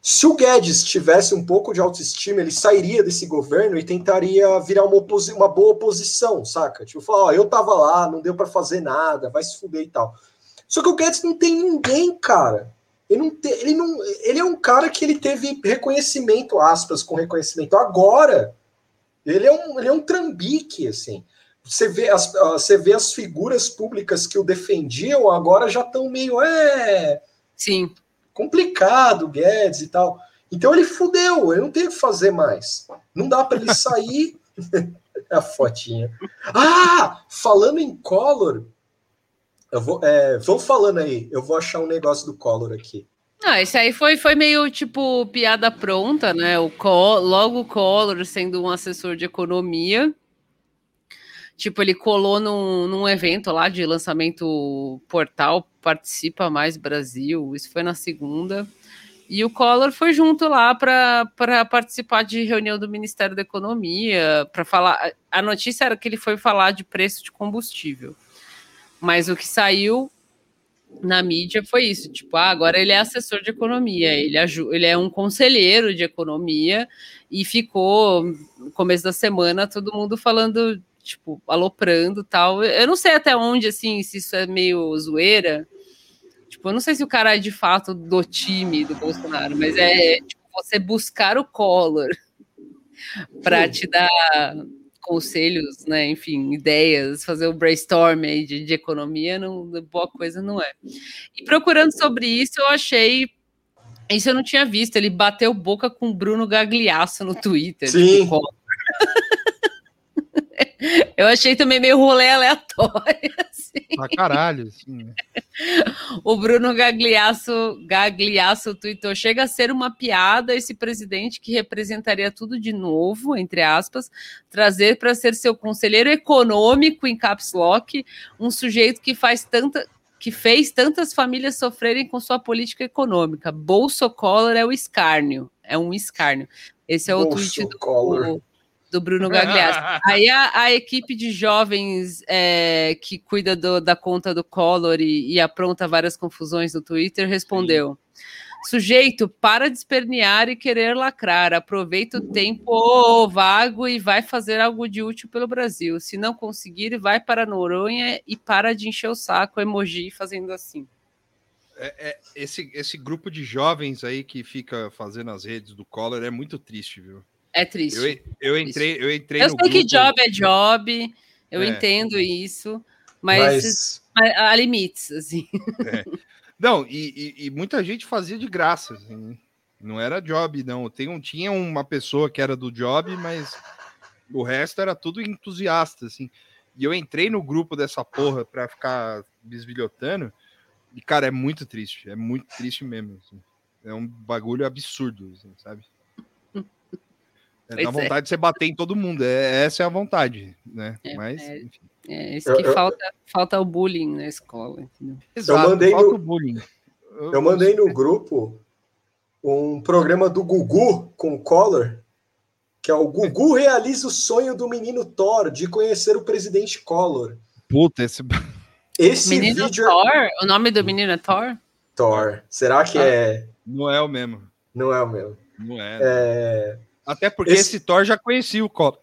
Se o Guedes tivesse um pouco de autoestima, ele sairia desse governo e tentaria virar uma, uma boa oposição, saca? Tipo, falar, ó, eu tava lá, não deu para fazer nada, vai se fuder e tal. Só que o Guedes não tem ninguém, cara. Ele não, tem, ele não, ele é um cara que ele teve reconhecimento, aspas, com reconhecimento agora. Ele é um, ele é um trambique, assim. Você vê, as, ah, você vê as figuras públicas que o defendiam, agora já estão meio, é, Sim. Complicado, Guedes e tal. Então ele fudeu, ele não tem o que fazer mais. Não dá para ele sair. a fotinha. Ah, falando em Collor, eu vou, é, vão falando aí, eu vou achar um negócio do Collor aqui. Ah, esse aí foi, foi meio tipo piada pronta, né? O Co logo o Collor sendo um assessor de economia. Tipo, ele colou num, num evento lá de lançamento portal Participa Mais Brasil. Isso foi na segunda. E o Collor foi junto lá para participar de reunião do Ministério da Economia, para falar. A notícia era que ele foi falar de preço de combustível. Mas o que saiu na mídia foi isso, tipo, ah, agora ele é assessor de economia, ele, ele é um conselheiro de economia e ficou no começo da semana todo mundo falando, tipo, aloprando tal. Eu não sei até onde, assim, se isso é meio zoeira. Tipo, eu não sei se o cara é de fato do time do Bolsonaro, mas é tipo, você buscar o Collor para te dar conselhos, né? Enfim, ideias, fazer o brainstorm aí de, de economia, não, boa coisa não é. E procurando sobre isso, eu achei. Isso eu não tinha visto. Ele bateu boca com o Bruno Gagliasso no Twitter. Sim. tipo, eu achei também meio rolê aleatório. assim. Pra caralho. Assim, né? O Bruno Gagliasso, Gagliasso tweetou: chega a ser uma piada esse presidente que representaria tudo de novo, entre aspas, trazer para ser seu conselheiro econômico em caps lock, um sujeito que faz tanta. Que fez tantas famílias sofrerem com sua política econômica. Bolso Collor é o escárnio. É um escárnio. Esse é o Bolso tweet do, Collor. Do Bruno Gagliasso. Aí a, a equipe de jovens é, que cuida do- da conta do Collor e, e apronta várias confusões no Twitter respondeu: Sujeito, para de espernear e querer lacrar. Aproveita o tempo vago e vai fazer algo de útil pelo Brasil. Se não conseguir, vai para Noronha e para de encher o saco. Emoji fazendo assim. É, é, esse, esse grupo de jovens aí que fica fazendo as redes do Collor é muito triste, viu? É triste. Eu, eu entrei, eu entrei Eu no sei que grupo- job é job, eu É. entendo isso, mas, Mas mas há limites, assim. Não, e, e- e muita gente fazia de graça, assim. Não era job, não. Tem um, tinha uma pessoa que era do job, mas o resto era tudo entusiasta, assim. E eu entrei no grupo dessa porra pra ficar bisbilhotando. E, cara, é muito triste. É muito triste mesmo. assim. É um bagulho absurdo, assim, sabe? É, dá é. vontade de você bater em todo mundo. É, essa é a vontade, né? É, Mas, é. enfim. É isso Eu- que eu- falta, falta o bullying na escola, entendeu? Exato, mandei falta no- o bullying. Eu mandei no grupo um programa do Gugu com o Collor, que é o Gugu realiza o sonho do menino Thor de conhecer o presidente Collor. Puta, esse. Esse Menino vídeo é Thor? O nome do menino é Thor? Thor. Será que Ah. é? Não é o mesmo. Não é o meu. Não é. É, Até porque Esse- esse... Thor já conhecia o Collor,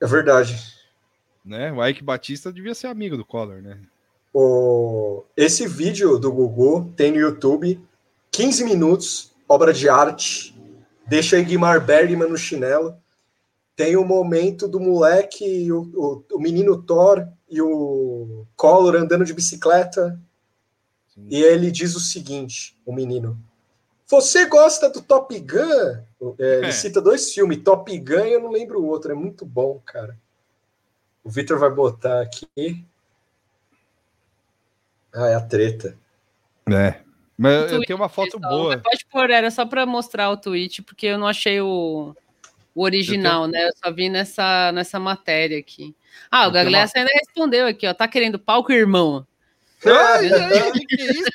é verdade. né? O Ike Batista devia ser amigo do Collor, né? O... Esse vídeo do Gugu tem no YouTube, 15 minutos, obra de arte. Deixa Igmar Bergman no chinelo. Tem o momento do moleque, o, o, o menino Thor e o Collor andando de bicicleta. Sim. E ele diz o seguinte: o menino. Você gosta do Top Gun? É, ele É. cita dois filmes, Top Gun e eu não lembro o outro. É muito bom, cara. O Victor vai botar aqui. Ah, é a treta. É. Mas eu Tweet, tenho uma foto boa. Pode pôr, era só para mostrar o tweet, porque eu não achei o, o original, né? Eu só vi nessa, nessa matéria aqui. Ah, o Eu tenho Gagliasso ainda respondeu aqui, ó. Tá querendo palco, irmão? Ai, ai, que isso?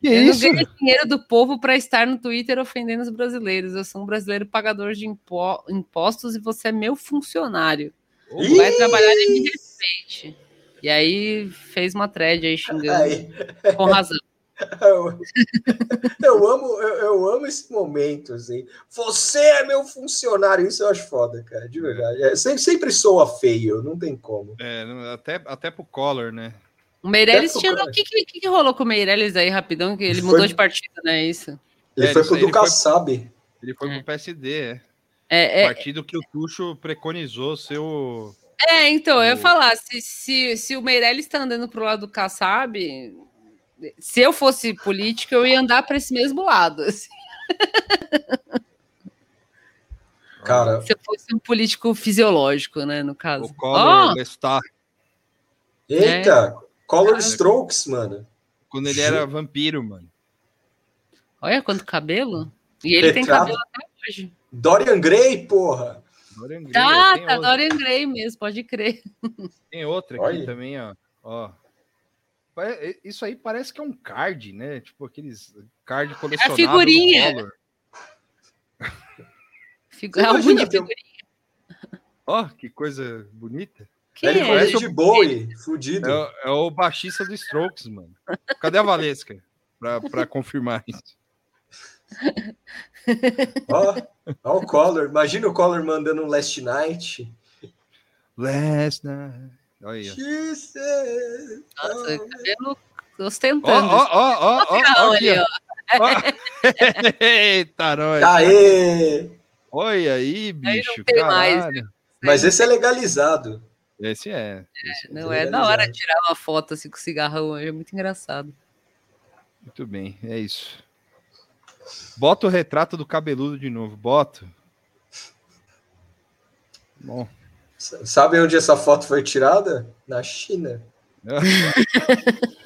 Que eu isso? não ganho dinheiro do povo para estar no Twitter ofendendo os brasileiros. Eu sou um brasileiro pagador de impo- impostos e você é meu funcionário. Ih! Vai trabalhar e me respeite. E aí fez uma thread aí xingando, Aí, com razão. eu, eu amo, eu, eu amo esse momento, assim. Você é meu funcionário, isso eu acho foda, cara, de verdade. É, sempre, sempre soa feio, não tem como. É, até, até pro Collor, né? O Meirelles tinha. O que, que, que rolou com o Meirelles aí, rapidão? Que ele Foi- mudou de partido, não é isso? Ele É, foi pro foi- Kassab. Ele foi É. pro PSD, é. É, é, Partido que o Tuxo preconizou ser o. é, então, eu ia falar, se, se, se o Meirelles tá andando pro lado do Kassab, se eu fosse político, eu ia andar para esse mesmo lado. assim. Cara, se eu fosse um político fisiológico, né, no caso. O Collor Ó, Lestat, eita, Color. Strokes, mano. quando ele era vampiro, mano. olha quanto cabelo. E ele tem cabelo até hoje. Dorian Gray, porra. Dorian Gray, Tá, tá outra- Dorian Gray mesmo, pode crer. Tem outra aqui Olha. também, ó. ó. Pare- Isso aí parece que é um card, né? Tipo aqueles card colecionável. do figurinha. Figu- Você álbum imagina de um- figurinha. Ó, que coisa bonita. Quem Ele é? Parece David Bowie, fudido. É, o- é o baixista do Strokes, mano. Cadê a Valesca? Pra, pra confirmar isso. Ó, ó o Collor. Imagina o Collor mandando um Last Night. Last night. Olha aí, ó. Nossa, cabelo Ó, ostentando. ó, ó, ó, ó, aqui. Eita, nós. Aê! Olha aí, Aí bicho. não tem mais, caralho. Mas esse é legalizado. Esse é. esse é. Não é da hora tirar uma foto assim com cigarrão, é muito engraçado. Muito bem, é isso. Bota o retrato do cabeludo de novo. Boto. Bom. Sabe onde essa foto foi tirada? Na China.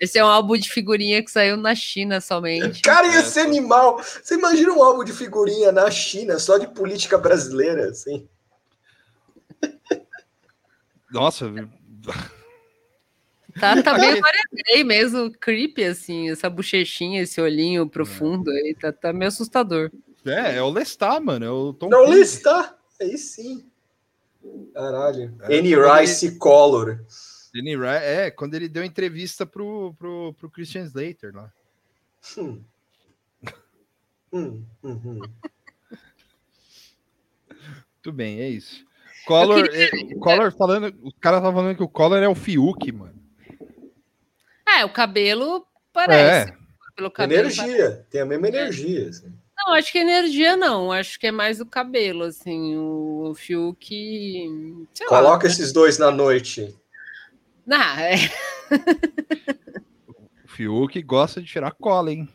Esse é um álbum de figurinha que saiu na China somente. Cara, ia ser animal. Você imagina um álbum de figurinha na China, só de política brasileira, assim? Nossa, Tá, tá meio Gray mesmo, creepy, assim, essa bochechinha, esse olhinho profundo aí, tá, tá meio assustador. é, é o Lestat, mano. É o Tom Não Cruise. lista. Aí sim. Caralho. É, Annie Rice Color. Danny Ra- É, quando ele deu entrevista pro, pro, pro Christian Slater lá. Hum. Hum, hum, hum. Muito bem, é isso. Collor, queria- o Collor falando, o cara tá falando que o Collor é o Fiuk, mano. É, o cabelo parece. É, Pelo cabelo, Energia. Tem a mesma energia. assim. Não, acho que energia não, acho que é mais o cabelo, assim, o, o Fiuk, sei lá. Coloca esses dois na noite. Ah, é. Fiuk gosta de tirar cola, hein?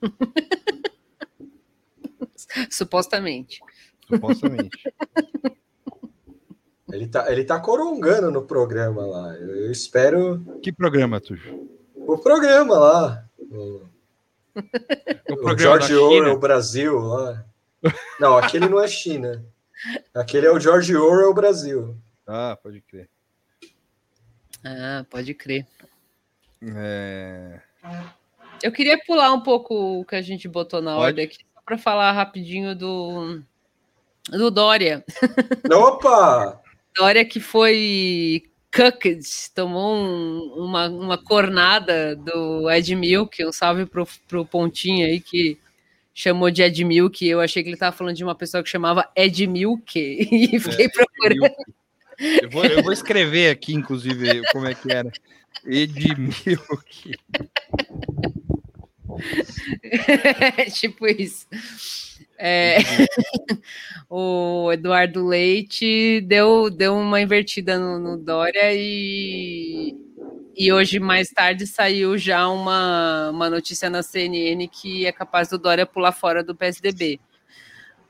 Supostamente. Supostamente. Ele tá, ele tá corongando no programa lá. Eu, eu espero. Que programa, Tujo? O programa lá. O, O o programa George? Orwell Brasil lá. Não, aquele não é China. Aquele é o George Orwell Brasil. Ah, pode crer. Ah, pode crer. É... Eu queria pular um pouco o que a gente botou na Pode. ordem aqui, só para falar rapidinho do, do Dória. Opa! Dória que foi cucked, tomou um- uma, uma cornada do Ed Milk, um salve pro, pro Pontinho aí que chamou de Ed Milk, eu achei que ele tava falando de uma pessoa que chamava Ed Milk, e fiquei procurando. Eu vou, eu vou escrever aqui, inclusive, como é que era. Edmilk. tipo isso. É, o Eduardo Leite deu, deu uma invertida no, no Dória e, e hoje, mais tarde, saiu já uma, uma notícia na CNN que é capaz do Dória pular fora do PSDB.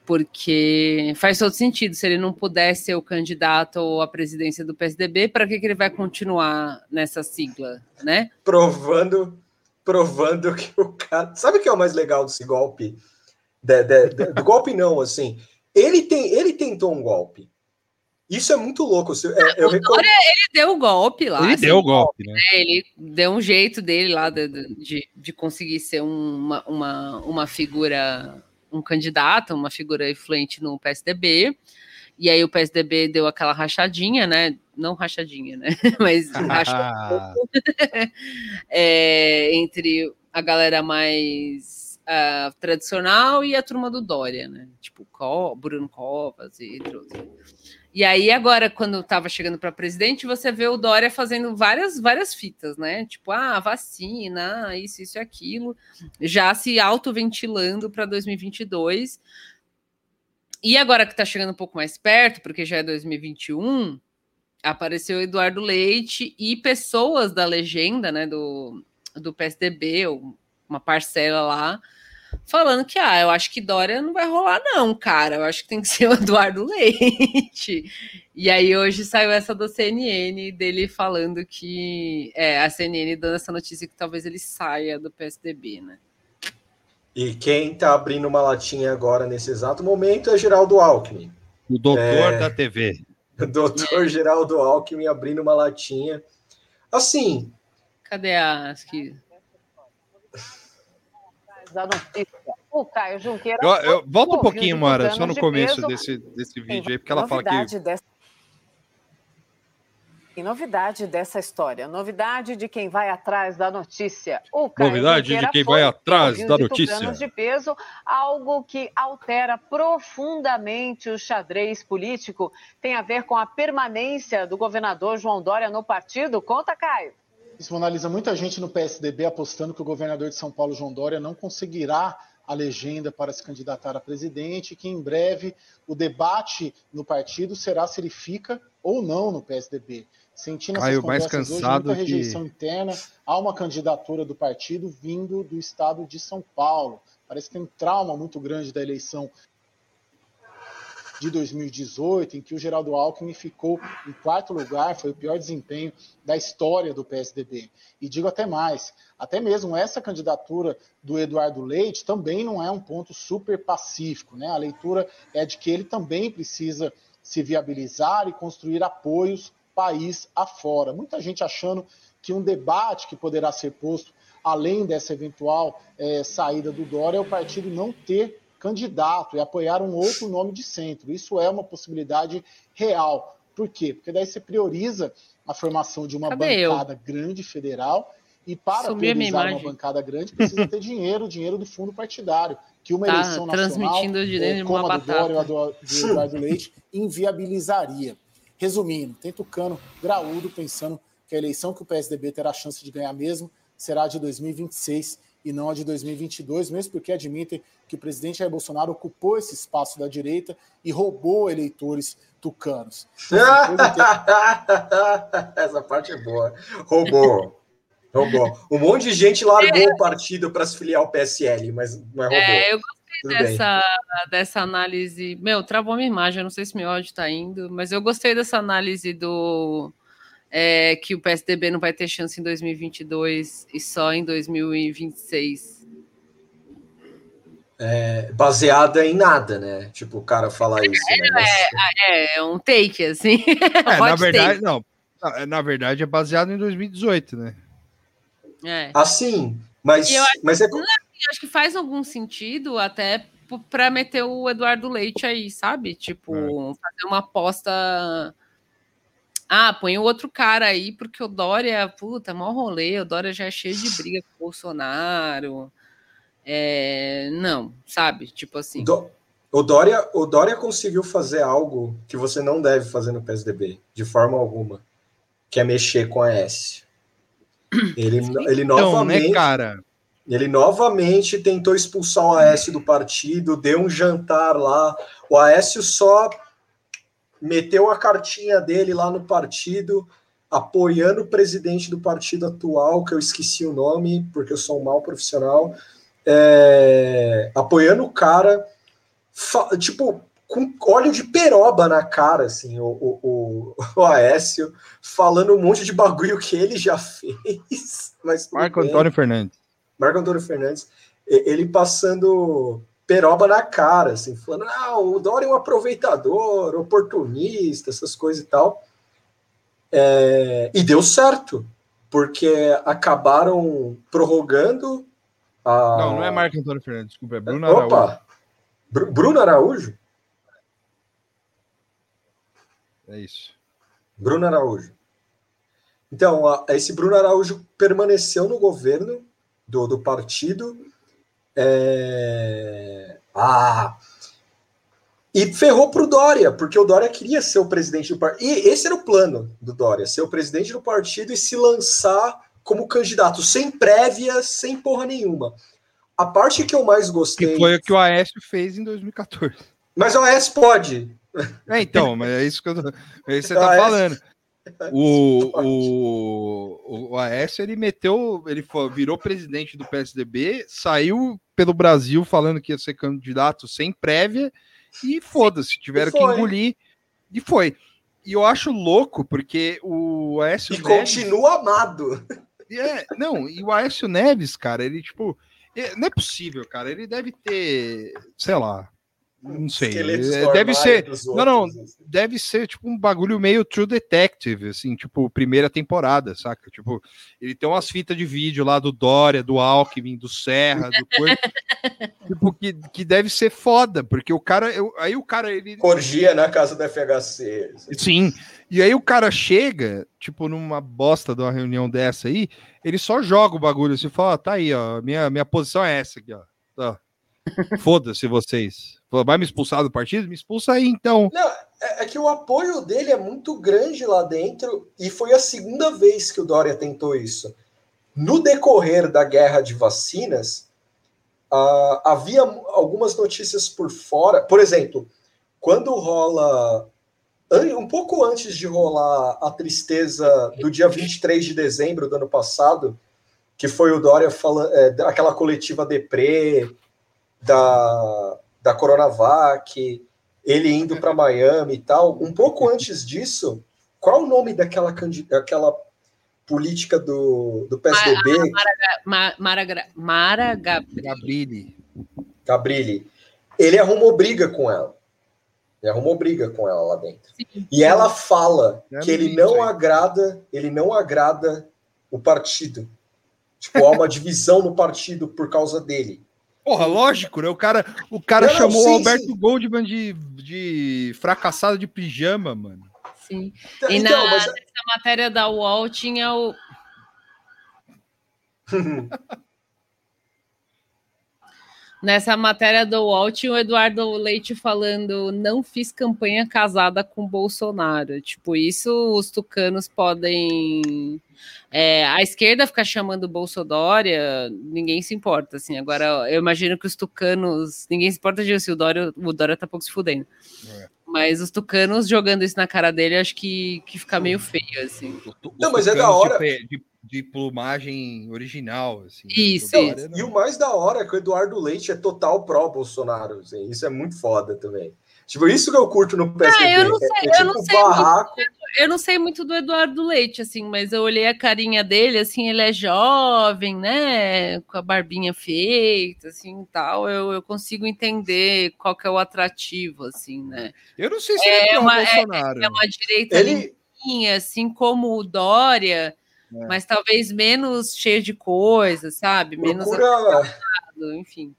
Porque faz todo sentido, se ele não puder ser o candidato à presidência do PSDB, para que, que ele vai continuar nessa sigla, né? Provando, provando que o cara. Sabe o que é o mais legal desse golpe? De- de- de- do golpe, não, assim. Ele, tem, ele tentou um golpe. Isso é muito louco. Se- é, eu Dória, ele deu o golpe lá. Ele assim, deu o golpe, né? É, ele deu um jeito dele lá de, de, de conseguir ser uma, uma, uma figura, um candidato, uma figura influente no PSDB. E aí o PSDB deu aquela rachadinha, né? Não rachadinha, né? Mas rachou um pouco é, entre a galera mais ah, tradicional e a turma do Dória, né? Tipo, Co, Bruno Covas e outros. E aí, agora, quando estava chegando para presidente, você vê o Dória fazendo várias, várias fitas, né? Tipo, ah, vacina, ah, isso, isso e aquilo, já se autoventilando para 2022. E agora que está chegando um pouco mais perto, porque já é 2021, apareceu Eduardo Leite e pessoas da legenda, né, do, do PSDB, uma parcela lá, falando que, ah, eu acho que Dória não vai rolar, não, cara. Eu acho que tem que ser o Eduardo Leite. E aí hoje saiu essa do CNN dele falando que. É, a CNN dando essa notícia que talvez ele saia do PSDB, né? E quem tá abrindo uma latinha agora nesse exato momento é Geraldo Alckmin. O doutor É. da TV. O doutor Geraldo Alckmin abrindo uma latinha. Assim, Cadê as que. Da notícia. O Caio Junqueira. Eu, eu- volta um pouquinho, de Mara, só no de começo peso. desse, desse vídeo aí, porque ela fala que. novidade Dessa... Tem novidade dessa história. Novidade de quem vai atrás da notícia. O Caio Novidade de Junqueira quem foi vai atrás da de notícia. de peso, algo que altera profundamente o xadrez político. Tem a ver com a permanência do governador João Dória no partido. Conta, Caio. Isso analisa muita gente no PSDB apostando que o governador de São Paulo, João Dória, não conseguirá a legenda para se candidatar a presidente, e que em breve o debate no partido será se ele fica ou não no PSDB. Sentindo Caio essas mais conversas hoje, cansado muita que- rejeição interna a uma candidatura do partido vindo do estado de São Paulo. Parece que tem um trauma muito grande da eleição de 2018, em que o Geraldo Alckmin ficou em quarto lugar, foi o pior desempenho da história do PSDB. E digo até mais, até mesmo essa candidatura do Eduardo Leite também não é um ponto super pacífico, né? A leitura é de que ele também precisa se viabilizar e construir apoios país afora. Muita gente achando que um debate que poderá ser posto além dessa eventual eh, saída do Dória é o partido não ter candidato e apoiar um outro nome de centro. Isso é uma possibilidade real. Por quê? Porque daí você prioriza a formação de uma Cadê eu? bancada grande federal e para minha priorizar uma bancada grande precisa ter dinheiro, dinheiro do fundo partidário, que uma Tá eleição nacional, transmitindo de como a do Dória ou a do, do Eduardo Leite, inviabilizaria. Resumindo, tem tucano graúdo pensando que a eleição que o PSDB terá chance de ganhar mesmo será de 2026 e não a de 2022, mesmo porque admitem que o presidente Jair Bolsonaro ocupou esse espaço da direita e roubou eleitores tucanos. Essa parte é boa. Roubou. Roubou. Um monte de gente largou o partido para se filiar ao PSL, mas não é roubou. É, eu gostei dessa, dessa análise. Meu, travou minha imagem, eu não sei se meu áudio tá indo, mas eu gostei dessa análise do é, que o PSDB não vai ter chance em 2022 e só em 2026. É, baseada em nada, né? Tipo, o cara falar isso. É, né? Mas- é, é um take, assim. É, na verdade, take. não. Na- Na verdade, é baseado em 2018, né? É. Assim, mas, eu acho- mas é. Eu acho que faz algum sentido até para meter o Eduardo Leite aí, sabe? Tipo, fazer uma aposta. Ah, põe o outro cara aí, porque o Dória, puta, mó rolê, o Dória já é cheio de briga com o Bolsonaro. É, não, sabe? Tipo assim. Do- O Dória, o Dória conseguiu fazer algo que você não deve fazer no PSDB, de forma alguma, que é mexer com a S. Ele, ele Então, novamente, né, cara? ele novamente tentou expulsar o Aécio do partido, deu um jantar lá. O Aécio só meteu a cartinha dele lá no partido, apoiando o presidente do partido atual, que eu esqueci o nome, porque eu sou um mau profissional, é, apoiando o cara, tipo, com óleo de peroba na cara, assim, o, o, o, o Aécio, falando um monte de bagulho que ele já fez. Mas Marco bem. Antônio Fernandes. Marco Antônio Fernandes, ele passando peroba na cara, assim, falando, ah, o Dória é um aproveitador, oportunista, essas coisas e tal. É, e deu certo, porque acabaram prorrogando a... Não, não é Marco Antônio Fernandes, desculpa, é Bruno Araújo. Opa! Bru- Bruno Araújo? É isso. Bruno Araújo. Então, a- esse Bruno Araújo permaneceu no governo do, do partido. É, Ah! E ferrou pro Dória, porque o Dória queria ser o presidente do partido. E esse era o plano do Dória, ser o presidente do partido e se lançar como candidato, sem prévia, sem porra nenhuma. A parte que eu mais gostei. Que foi o que o Aécio fez em 2014. Mas o AS pode. É, então, mas é isso que eu tô, é isso que você Ah, tá falando. O, o, o Aécio, ele meteu, ele foi- virou presidente do PSDB, saiu pelo Brasil falando que ia ser candidato sem prévia e foda-se, tiveram que engolir e foi. E eu acho louco, porque o Aécio E Neves- continua amado. é, não, e o Aécio Neves, cara, ele, tipo, é- não é possível, cara. Ele deve ter, sei lá, não sei. É, deve ser, não, não, outros, assim. deve ser tipo um bagulho meio True Detective, assim, tipo, primeira temporada, saca? Tipo, ele tem umas fitas de vídeo lá do Dória, do Alckmin, do Serra, do coisa, tipo, que, que deve ser foda, porque o cara, eu- aí o cara, ele, Corgia na casa do FHC. Sim. E aí o cara chega, tipo, numa bosta de uma reunião dessa aí, ele só joga o bagulho assim, fala, ó, tá aí, ó, minha, minha posição é essa aqui, ó. Tá. Foda-se vocês. Vai me expulsar do partido? Me expulsa aí, então. Não, é, é que o apoio dele é muito grande lá dentro e foi a segunda vez que o Dória tentou isso. No decorrer da guerra de vacinas, ah, havia algumas notícias por fora. Por exemplo, quando rola. Um pouco antes de rolar a tristeza do dia 23 de dezembro do ano passado, que foi o Dória falando, aquela coletiva deprê da, da Coronavac, ele indo para Miami e tal. Um pouco antes disso, qual o nome daquela, daquela política do, do PSDB, Ma- Mara, Gra- Mara Gabriel. Gabrilli. Gabrilli? Ele arrumou briga com ela. Ele arrumou briga com ela lá dentro. E ela fala É que ele não hein? agrada, ele não agrada o partido. Tipo, há uma divisão no partido por causa dele. Porra, lógico, né? O cara, o cara Não, chamou sim, o Alberto sim. Goldman de, de fracassado de pijama, mano. Sim. Então, E na, mas- nessa matéria da UOL tinha o. Nessa matéria do UOL tinha o Eduardo Leite falando: não fiz campanha casada com Bolsonaro. Tipo, isso os tucanos podem. É, a esquerda ficar chamando Bolsodória, ninguém se importa, assim. Agora, eu imagino que os tucanos. Ninguém se importa de se o Dória, o Dória tá pouco se fudendo. Mas os tucanos jogando isso na cara dele, acho que, que fica meio feio, assim. Não, mas é da hora. De, pe- de de plumagem original. Assim, Isso, Dória. E o mais da hora é que o Eduardo Leite é total pró-Bolsonaro. assim, isso é muito foda também. Tipo, isso que eu curto no PSDB. Ah, eu não é- sei, é eu não tipo sei muito. barraco. Eu não sei muito do Eduardo Leite, assim, mas eu olhei a carinha dele, assim, ele é jovem, né? Com a barbinha feita, assim, e tal. Eu, eu consigo entender qual que é o atrativo, assim, né? Eu não sei se ele É é uma- Bolsonaro. É uma direita Ele, limpinha, assim como o Dória, É. mas talvez menos cheio de coisas, sabe? Menos procura, enfim.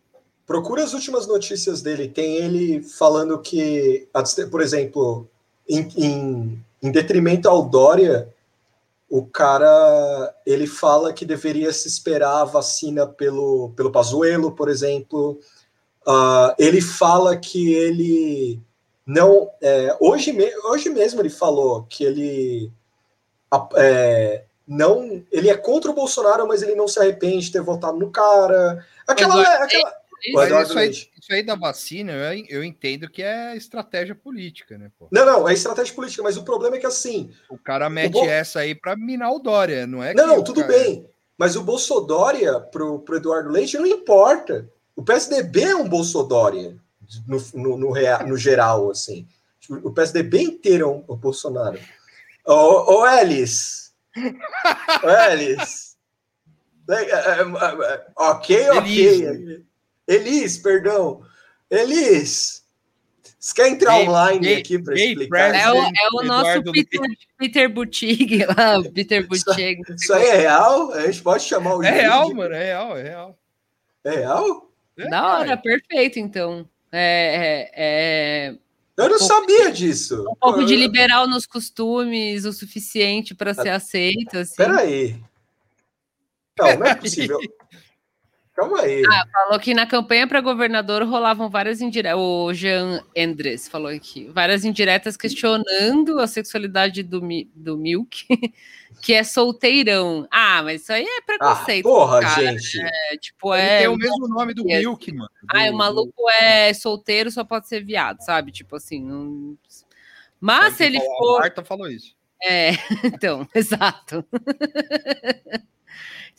Procura as últimas notícias dele. Tem ele falando que, por exemplo, em, em, em detrimento ao Dória, o cara ele fala que deveria se esperar a vacina pelo, pelo Pazuello, por exemplo. Ah, ele fala que ele não. é, hoje, me- hoje mesmo ele falou que ele é, não. Ele é contra o Bolsonaro, mas ele não se arrepende de ter votado no cara. Aquela. Aquela Mas isso aí, isso aí da vacina, eu, eu entendo que é estratégia política, né? Pô? Não, não, é estratégia política, mas o problema é que assim. O cara mete Bo- essa aí pra minar o Dória, não é? Não, não, o tudo cara- bem. Mas o Bolsodória pro, pro Eduardo Leite não importa. O PSDB é um Bolsodória no, no, no, rea- no geral, assim. O PSDB inteiro é um, o Bolsonaro. Ô, ô Elis! Ô, Elis! É, é, é, é, Ok, ok. Elis, perdão. Elis! Você quer entrar online aqui para explicar? É o, é o nosso Peter, Peter Butig lá, o Peter Butig. Isso aí é real? A gente pode chamar o É real, de- mano, é real, é real. É real? É, Da hora, cara. perfeito, então. É, é, é Eu não Um sabia disso. um pouco de liberal nos costumes o suficiente para ser aceito, assim. Peraí. Não, não é possível. Calma aí. Ah, falou que na campanha para governador rolavam várias indiretas. O Jean Endres falou aqui. Várias indiretas questionando a sexualidade do, Mi- do Milk, que é solteirão. Ah, mas isso aí é ah, preconceito. porra, cara. gente. É, tipo, Ele é. tem o mesmo nome do é- Milk, mano. Ah, do- o maluco é solteiro, só pode ser viado, sabe? Tipo assim. Não... Mas se ele a for. Marta falou isso. É, então, exato.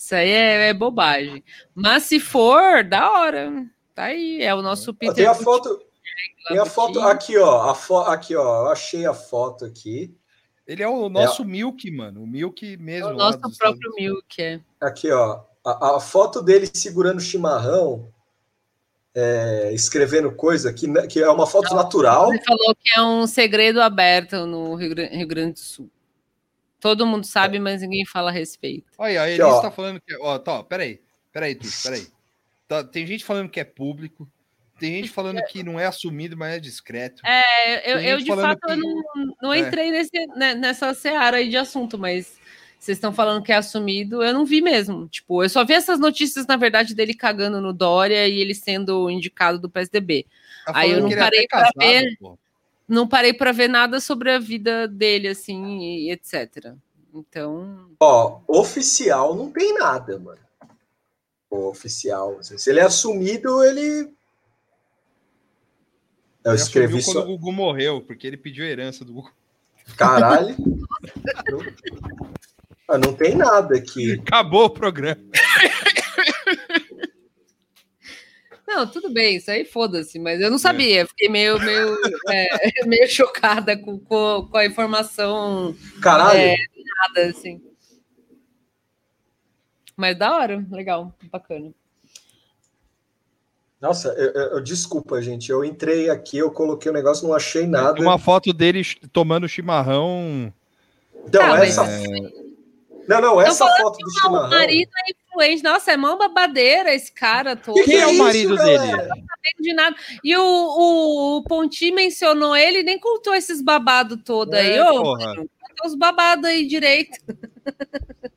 Isso aí é, é bobagem. Mas se for, da hora. Tá aí, é o nosso Peter. Tem a foto. Tem a foto aqui, ó. A fo... Aqui, ó. Eu achei a foto aqui. Ele é o nosso Milk, mano. O Milk É mesmo. o lá nosso próprio Milk, é. Aqui, ó. A, a foto dele segurando chimarrão, é, escrevendo coisa, que, que é uma foto natural. Ele falou que é um segredo aberto no Rio Grande do Sul. Todo mundo sabe, mas ninguém fala a respeito. Olha, a Aqui, Elis ó. tá falando que. Ó, tá, peraí. Peraí, Tuxo, peraí. Tá, tem gente falando que é público. Tem gente falando que não é assumido, mas é discreto. É, eu, eu de fato eu que- não, não É. entrei nesse, né, nessa seara aí de assunto, mas vocês estão falando que é assumido, eu não vi mesmo. Tipo, eu só vi essas notícias, na verdade, dele cagando no Dória e ele sendo indicado do PSDB. Tá Aí eu não ele é parei pra casado, ver. pô. Não parei para ver nada sobre a vida dele, assim, e etc. Então, Ó, oficial não tem nada, mano. Oficial. assim, Se ele é assumido, ele. Eu Ele escrevi assumiu quando só. o Gugu morreu, porque ele pediu a herança do Gugu. Caralho. não, Ah, não tem nada aqui. Acabou o programa. Não, tudo bem, isso aí foda-se, mas eu não sabia, fiquei meio, meio, é, meio chocada com, com, a informação Caralho. É. nada, assim. Mas da hora, legal, bacana. Nossa, eu, eu- eu- desculpa, gente. Eu entrei aqui, eu coloquei o negócio, não achei nada. Uma foto dele tomando chimarrão. Então, Tá, mas- essa. Não, não, essa foto do O chimarrão. marido é influente, nossa, é mó babadeira esse cara todo. Que que Quem é o isso, marido galera? dele? Não sabendo de nada. E o, o, o Ponti mencionou ele e nem contou esses babados todos aí. É, Ô, porra. os babados aí direito.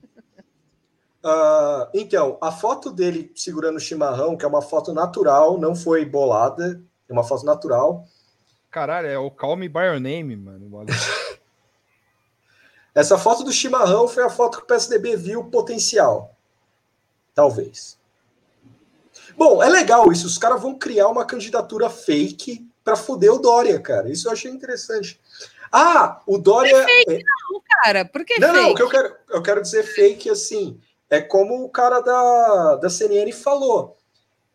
Ah, então, a foto dele segurando o chimarrão, que é uma foto natural, não foi bolada, é uma foto natural. Caralho, é o Call Me By Your Name, mano. Essa foto do chimarrão foi a foto que o PSDB viu o potencial. Talvez. Bom, é legal isso. Os caras vão criar uma candidatura fake para foder o Dória, cara. Isso eu achei interessante. Ah, o Dória. É fake, não, cara. Por que não, fake? Não, o que eu quero, eu quero dizer fake assim. É como o cara da, da CNN falou.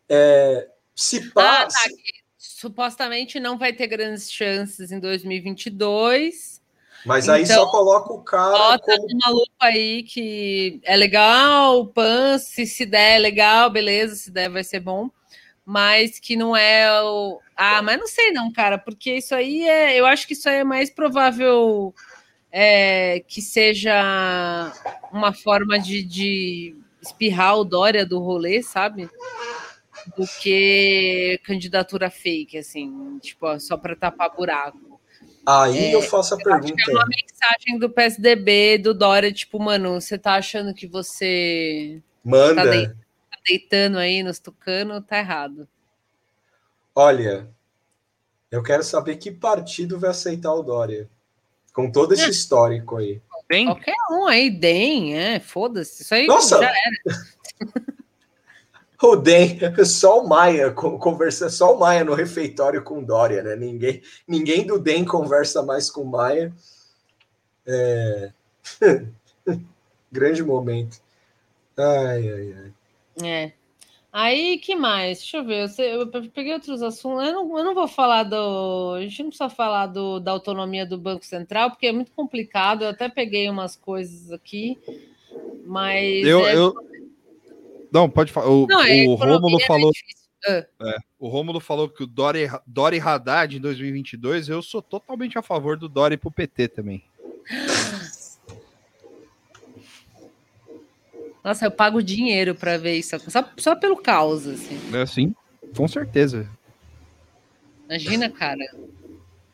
É, se passa. Ah, tá, supostamente não vai ter grandes chances em 2022. Mas aí então, só coloca o cara. Bota como... uma lupa aí que é legal, pan, se se der é legal, beleza, se der vai ser bom. Mas que não é o. Ah, mas não sei não, cara, porque isso aí é. Eu acho que isso aí é mais provável é, que seja uma forma de, de espirrar o Dória do rolê, sabe? Do que candidatura fake, assim, tipo, só para tapar buraco. Aí é, eu faço a eu pergunta. é uma mensagem do PSDB, do Dória, tipo, mano, você tá achando que você Manda. Tá, deitando, tá deitando aí nos tucano, tá errado. Olha, eu quero saber que partido vai aceitar o Dória. Com todo esse histórico aí. Dem? Qualquer um aí, DEM, é, foda-se. Isso aí Nossa. já era. o DEM, só o Maia conversa, só o Maia no refeitório com Dória, né? Ninguém, ninguém do DEM conversa mais com o Maia. É... Grande momento. Ai, ai, ai. É. Aí, que mais? Deixa eu ver. Eu, peguei outros assuntos. Eu não, eu não vou falar do. A gente não precisa falar do, da autonomia do Banco Central, porque é muito complicado. Eu até peguei umas coisas aqui, mas. Eu, é... eu... Não, pode falar. O, não, o Rômulo é falou. É. É, o Rômulo falou que o Dori, Dori Haddad em 2022, eu sou totalmente a favor do Dori pro PT também. Nossa, eu pago dinheiro para ver isso, só, só pelo caos, assim. É, sim, com certeza. Imagina, cara.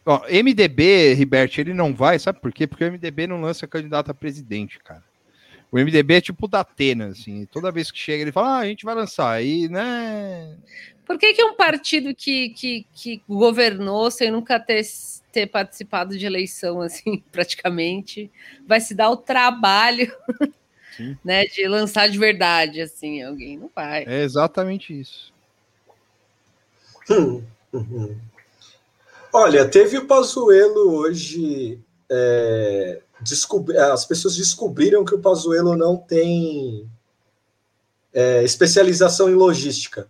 Ó, MDB, Ribert, ele não vai, sabe por quê? Porque o MDB não lança candidato a presidente, cara. O MDB é tipo da Atena, assim. Toda vez que chega, ele fala, ah, a gente vai lançar. Aí, né. Por que, que um partido que, que, que governou sem nunca ter, ter participado de eleição, assim, praticamente, vai se dar o trabalho né, de lançar de verdade, assim, alguém não vai. É exatamente isso. Hum, uhum. Olha, teve o Pazuello hoje. É, as pessoas descobriram que o Pazuello não tem é, especialização em logística.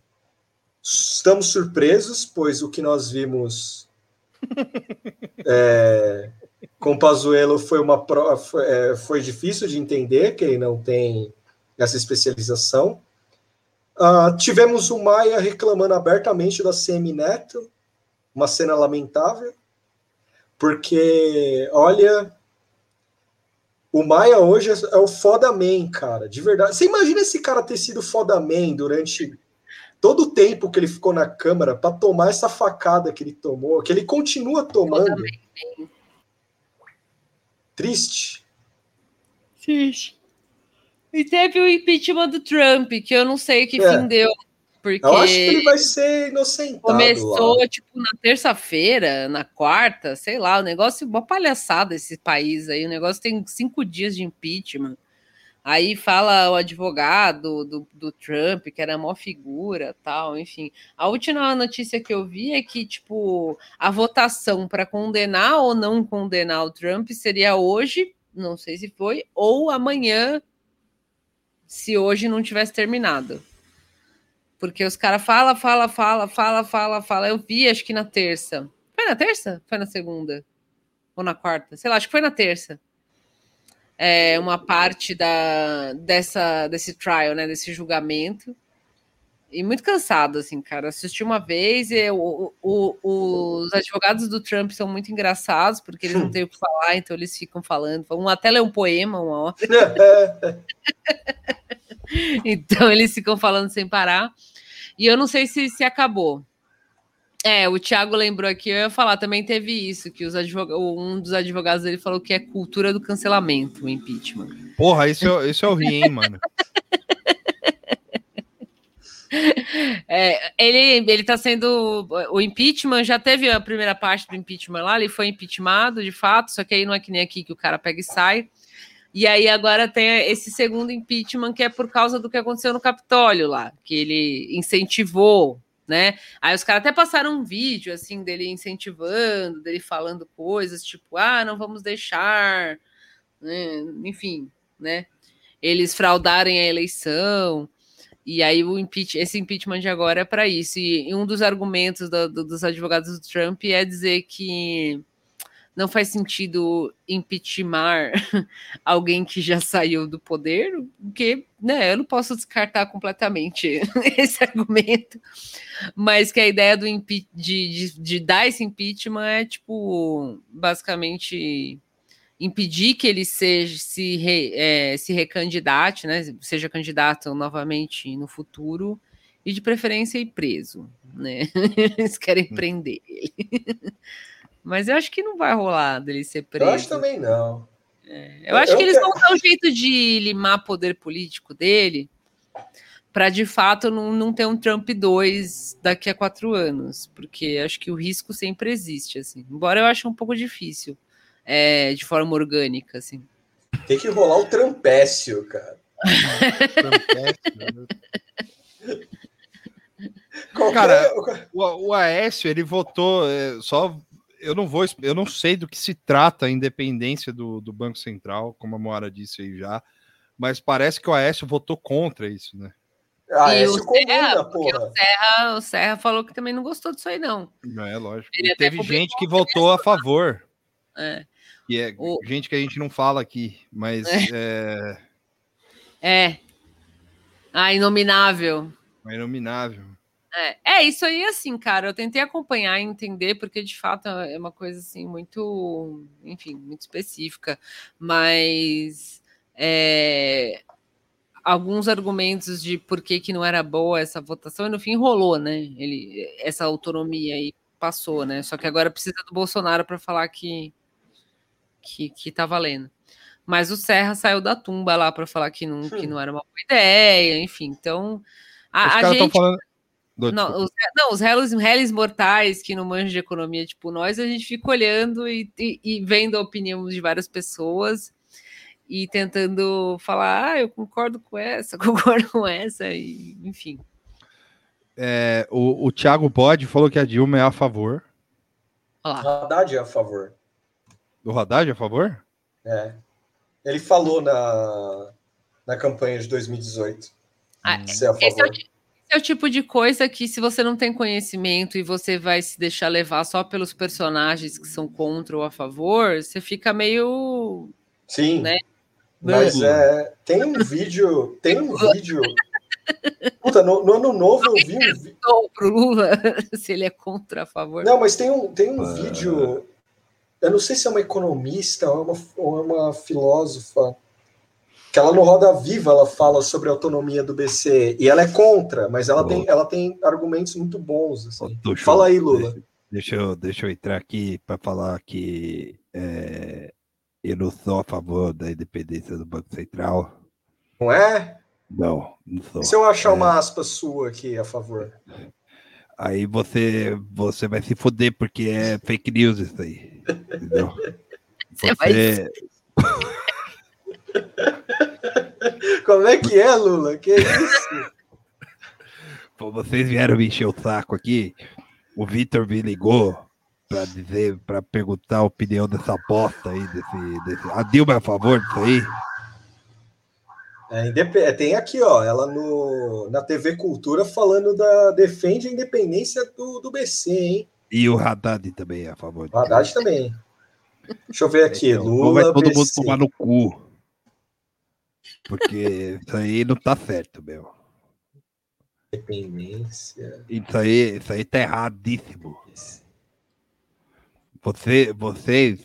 Estamos surpresos, pois o que nós vimos é, com o Pazuello foi uma foi, é, foi difícil de entender que ele não tem essa especialização. Uh, tivemos o Maia reclamando abertamente da CM Neto, uma cena lamentável, porque, olha, o Maia hoje é o foda man, cara, de verdade. Você imagina esse cara ter sido foda man durante todo o tempo que ele ficou na Câmara para tomar essa facada que ele tomou, que ele continua tomando. Triste. Triste. E teve o impeachment do Trump, que eu não sei que é. fim deu. Porque eu acho que ele vai ser inocentado. Começou, lá. tipo, na terça-feira, na quarta, sei lá, o negócio, uma palhaçada esse país aí. O negócio tem cinco dias de impeachment. Aí fala o advogado do, do Trump, que era mó figura, tal, enfim. A última notícia que eu vi é que, tipo, a votação para condenar ou não condenar o Trump seria hoje, não sei se foi, ou amanhã, se hoje não tivesse terminado. Porque os caras fala, fala, fala, fala, fala, fala. Eu vi, acho que na terça. Foi na terça? Foi na segunda? Ou na quarta? Sei lá, acho que foi na terça é, uma parte da, dessa, desse trial, né, desse julgamento. E muito cansado, assim, cara. Assisti uma vez e o, o, os advogados do Trump são muito engraçados, porque eles não têm o que falar, então eles ficam falando. Um até lê um poema uma hora. então eles ficam falando sem parar. E eu não sei se, se acabou. É, o Thiago lembrou aqui, eu ia falar, também teve isso, que os advog... um dos advogados dele falou que é cultura do cancelamento, o impeachment. Porra, isso eu, isso eu ri, hein, mano. É, ele, ele tá sendo. O impeachment já teve a primeira parte do impeachment lá, ele foi impeachmentado de fato, só que aí não é que nem aqui que o cara pega e sai. E aí agora tem esse segundo impeachment que é por causa do que aconteceu no Capitólio lá, que ele incentivou né? Aí os caras até passaram um vídeo assim dele incentivando, dele falando coisas tipo, ah, não vamos deixar, né? enfim, né? Eles fraudarem a eleição. E aí o impeach, esse impeachment de agora é para isso. E, um dos argumentos do, do, dos advogados do Trump é dizer que não faz sentido impeachment alguém que já saiu do poder, porque né, eu não posso descartar completamente esse argumento, mas que a ideia do de, de, de dar esse impeachment é tipo basicamente impedir que ele seja se, re, é, se recandidate, né, seja candidato novamente no futuro e de preferência ir preso, né? Eles querem hum. prender ele. Mas eu acho que não vai rolar dele ser preso. Eu acho também não. É, eu acho eu que eles vão dar um jeito de limar poder político dele para de fato não, não ter um Trump 2 daqui a quatro anos, porque acho que o risco sempre existe, assim. Embora eu ache um pouco difícil, é, de forma orgânica, assim. Tem que rolar o Trumpécio, cara. Cara, o, o Aécio, ele votou, é, só eu não vou, eu não sei do que se trata a independência do, do Banco Central, como a Moara disse aí já, mas parece que o Aécio votou contra isso, né? Ah, e o Serra, porra. O Serra, o Serra falou que também não gostou disso aí, não. Não é lógico. teve gente que votou a favor. É. E é o... gente que a gente não fala aqui, mas é. É. é. Ah, inominável. A inominável. É, é, isso aí, assim, cara, eu tentei acompanhar e entender, porque de fato é uma coisa, assim, muito, enfim, muito específica, mas é, alguns argumentos de por que, que não era boa essa votação, e no fim rolou, né, ele, essa autonomia aí passou, né, só que agora precisa do Bolsonaro para falar que, que, que tá valendo. Mas o Serra saiu da tumba lá para falar que não, que não era uma boa ideia, enfim, então... A, a gente... Falando não, os, não, os réis, réis mortais que não manjam de economia, tipo nós, a gente fica olhando e, e, e, vendo a opinião de várias pessoas e tentando falar, ah, eu concordo com essa, concordo com essa, e, enfim. É, o, o Thiago Bode falou que a Dilma é a favor. Olá. O Haddad é a favor. O Haddad é a favor? É. Ele falou na, na campanha de 2018. Ah, é a favor. Esse é o, é o tipo de coisa que, se você não tem conhecimento e você vai se deixar levar só pelos personagens que são contra ou a favor, você fica meio. Sim. Né? Mas é, tem um vídeo. Tem um vídeo. Puta, no, no ano novo eu vi um vídeo. Pro Lula, se ele é contra a favor. Não, mas tem um, tem um ah. vídeo. Eu não sei se é uma economista ou é uma, ou é uma filósofa que ela no Roda Viva ela fala sobre a autonomia do BC e ela é contra, mas ela, tem, ela tem argumentos muito bons. Assim. fala aí, Lula. Deixa eu, deixa eu entrar aqui para falar que é, eu não sou a favor da independência do Banco Central. Não é? Não, não sou. E se eu achar é... uma aspa sua aqui a favor? Aí você, você vai se foder, porque é fake news isso aí. Entendeu? Você, você... vai... Como é que é, Lula? Que isso? Pô, vocês vieram me encher o saco aqui. O Vitor me ligou para dizer, para perguntar a opinião dessa bosta aí, desse, desse. A Dilma é a favor disso aí? É, tem aqui, ó, ela no, na TV Cultura falando da. defende a independência do, do BC, hein? E o Haddad também é a favor. O Haddad também. Deixa eu ver aqui. Então, Lula. Vai todo BC. mundo tomar no cu. Porque isso aí não tá certo, meu. Dependência. Isso aí, isso aí tá erradíssimo. Você, vocês.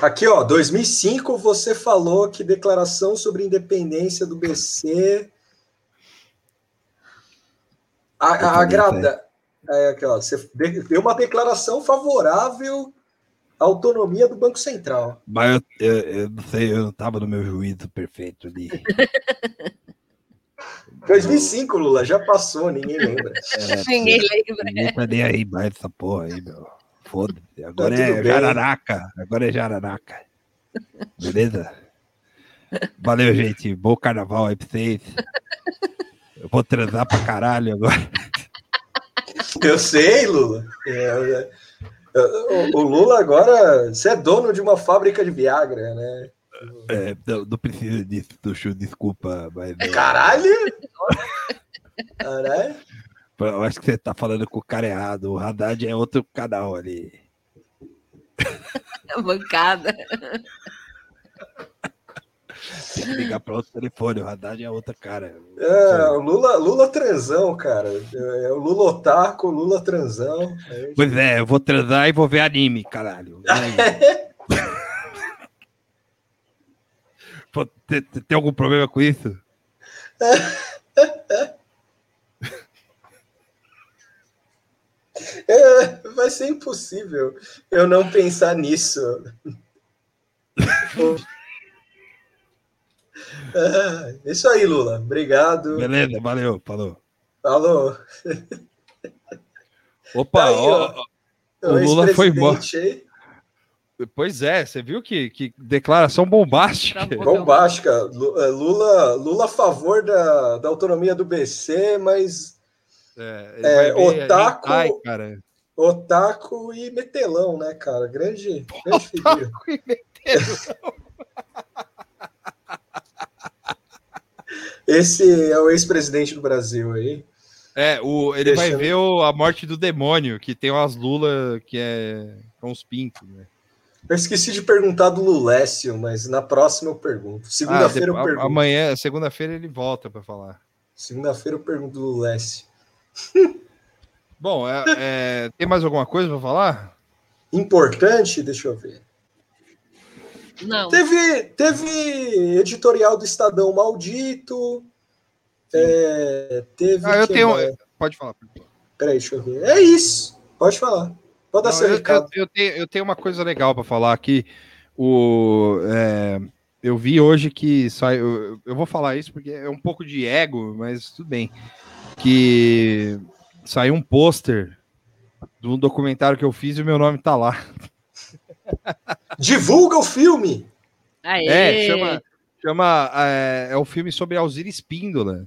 Aqui, ó, 2005 você falou que declaração sobre independência do BC agrada. É, aqui, ó, você deu uma declaração favorável autonomia do Banco Central. Mas eu, eu, eu não sei, eu não estava no meu juízo perfeito ali. 2005, Lula, já passou, ninguém lembra. É, ninguém lembra. Ninguém tá nem aí mais essa porra aí, meu. Foda-se. Agora tá é Jararaca. Agora é Jararaca. Beleza? Valeu, gente. Bom carnaval aí pra vocês. Eu vou transar pra caralho agora. Eu sei, Lula. É, é, o, o Lula agora, você é dono de uma fábrica de Viagra, né? É, não, não precisa disso, Tuxu, desculpa, mas. é, Caralho! Caralho! Eu acho que você tá falando com o cara errado. O Haddad é outro canal ali. Bancada. Tem que ligar para outro telefone. O Haddad é outra cara. É, o Lula, Lula transão, cara. É, é o Lula otaku, o Lula transão. É, Pois é, eu vou transar e vou ver anime, caralho. Pô, tem, tem algum problema com isso? É, vai ser impossível eu não pensar nisso. É, isso aí, Lula. Obrigado. Beleza, valeu, falou. Falou. Opa, Tá aí, ó, ó. o Lula foi embora. aí, Pois é, você viu que, que declaração bombástica. Bombástica. É, Lula, Lula a favor da, da autonomia do BC, mas É, É, otaku- hentai, cara. otaku e metelão, né, cara? Grande, grande figura. Esse é o ex-presidente do Brasil aí. É, o, ele vai ver o- a morte do demônio, que tem umas lula que é com os pintos, né? Eu esqueci de perguntar do Lulécio, mas na próxima eu pergunto. Segunda-feira Ah, eu pergunto. Amanhã, segunda-feira, ele volta para falar. Segunda-feira eu pergunto do Lulécio. Bom, é- é, tem mais alguma coisa para falar? Importante, deixa eu ver. Não. Teve, teve editorial do Estadão maldito. é, teve. Ah, eu tenho. mais? Pode falar. Peraí, deixa eu ver. É isso. Pode falar. Pode dar Não, seu eu, recado. eu- eu tenho, eu tenho uma coisa legal para falar aqui. O, é, eu vi hoje que sai. Eu, eu vou falar isso porque é um pouco de ego, mas tudo bem. Que saiu um pôster de um documentário que eu fiz e o meu nome tá lá. Divulga o filme! Aê. É, chama. chama é, é o filme sobre Alzira Espíndola.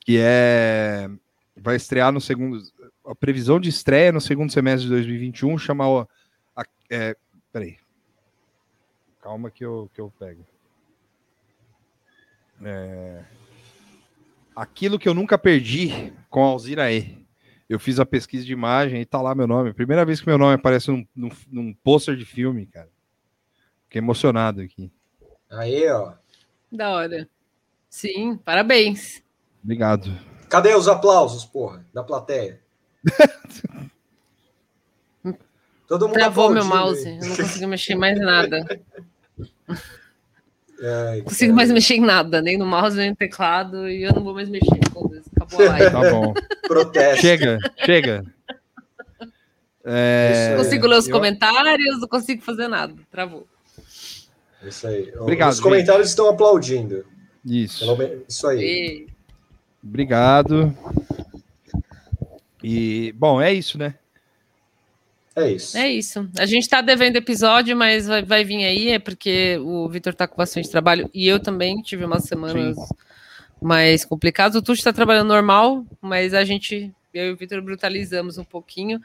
Que é. Vai estrear no segundo. A previsão de estreia no segundo semestre de 2021 chama. o- A, é, peraí. Calma que eu, que eu pego. É, aquilo que eu nunca perdi com a Alzira E. Eu fiz a pesquisa de imagem e tá lá meu nome. Primeira vez que meu nome aparece num, num, num pôster de filme, cara. Fiquei emocionado aqui. Aí, ó. Da hora. Sim, parabéns. Obrigado. Cadê os aplausos, porra, da plateia? Todo mundo Travou meu mouse. aí. Eu não consigo mexer em mais nada. Ai, Não consigo mais mexer em nada, nem no mouse, nem no teclado, e eu não vou mais mexer. foda-se, Acabou a live. Tá bom. Protesto. Chega, chega. É, Não consigo ler os eu- comentários, não consigo fazer nada. Travou. Isso aí. Obrigado, Os comentários estão aplaudindo. Isso. Isso aí. E- Obrigado. E, bom, é isso, né? É isso. É isso. A gente tá devendo episódio, mas vai, vai vir aí, é porque o Vitor tá com bastante trabalho e eu também tive umas semanas mais complicadas. O Tuxo tá trabalhando normal, mas a gente, eu e o Vitor brutalizamos um pouquinho.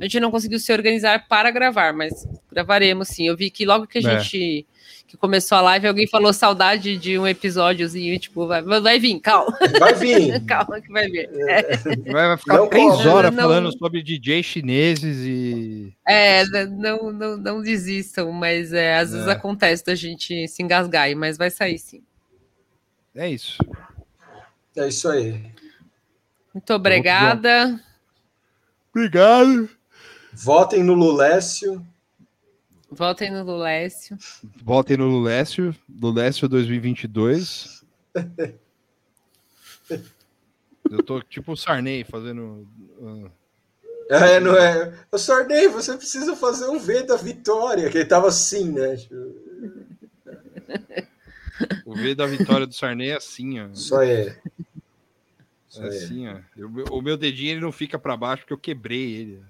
A gente não conseguiu se organizar para gravar, mas gravaremos sim. Eu vi que logo que a É. gente que começou a live, alguém falou saudade de um episódiozinho, tipo, vai, vai vir, calma. Vai vir. calma que vai vir. É. Vai, vai ficar Não três horas Não. falando sobre DJ chineses e. É, não, não, não desistam, mas é, às vezes É. acontece da gente se engasgar, mas vai sair sim. É isso. É isso aí. Muito obrigada. Obrigado. Votem no Lulécio. Voltem no Lulécio. Voltem no Lulécio, Lulécio 2022. Eu tô tipo o Sarney fazendo. ah, É, não é? Eu sornei, você precisa fazer um V da vitória, que ele tava assim, né? O V da vitória do Sarney é assim, ó. Isso aí. Isso É assim, ó. Eu- o meu dedinho ele não fica pra baixo porque eu quebrei ele.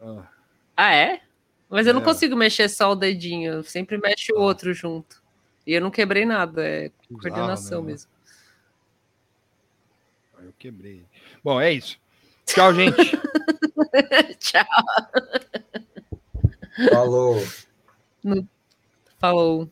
Ah, Ah, é? Mas eu não É. consigo mexer só o dedinho, eu sempre mexo o outro junto. E eu não quebrei nada, é coordenação né? mesmo. eu quebrei. Bom, é isso. Tchau, gente. Tchau. Falou. No- Falou.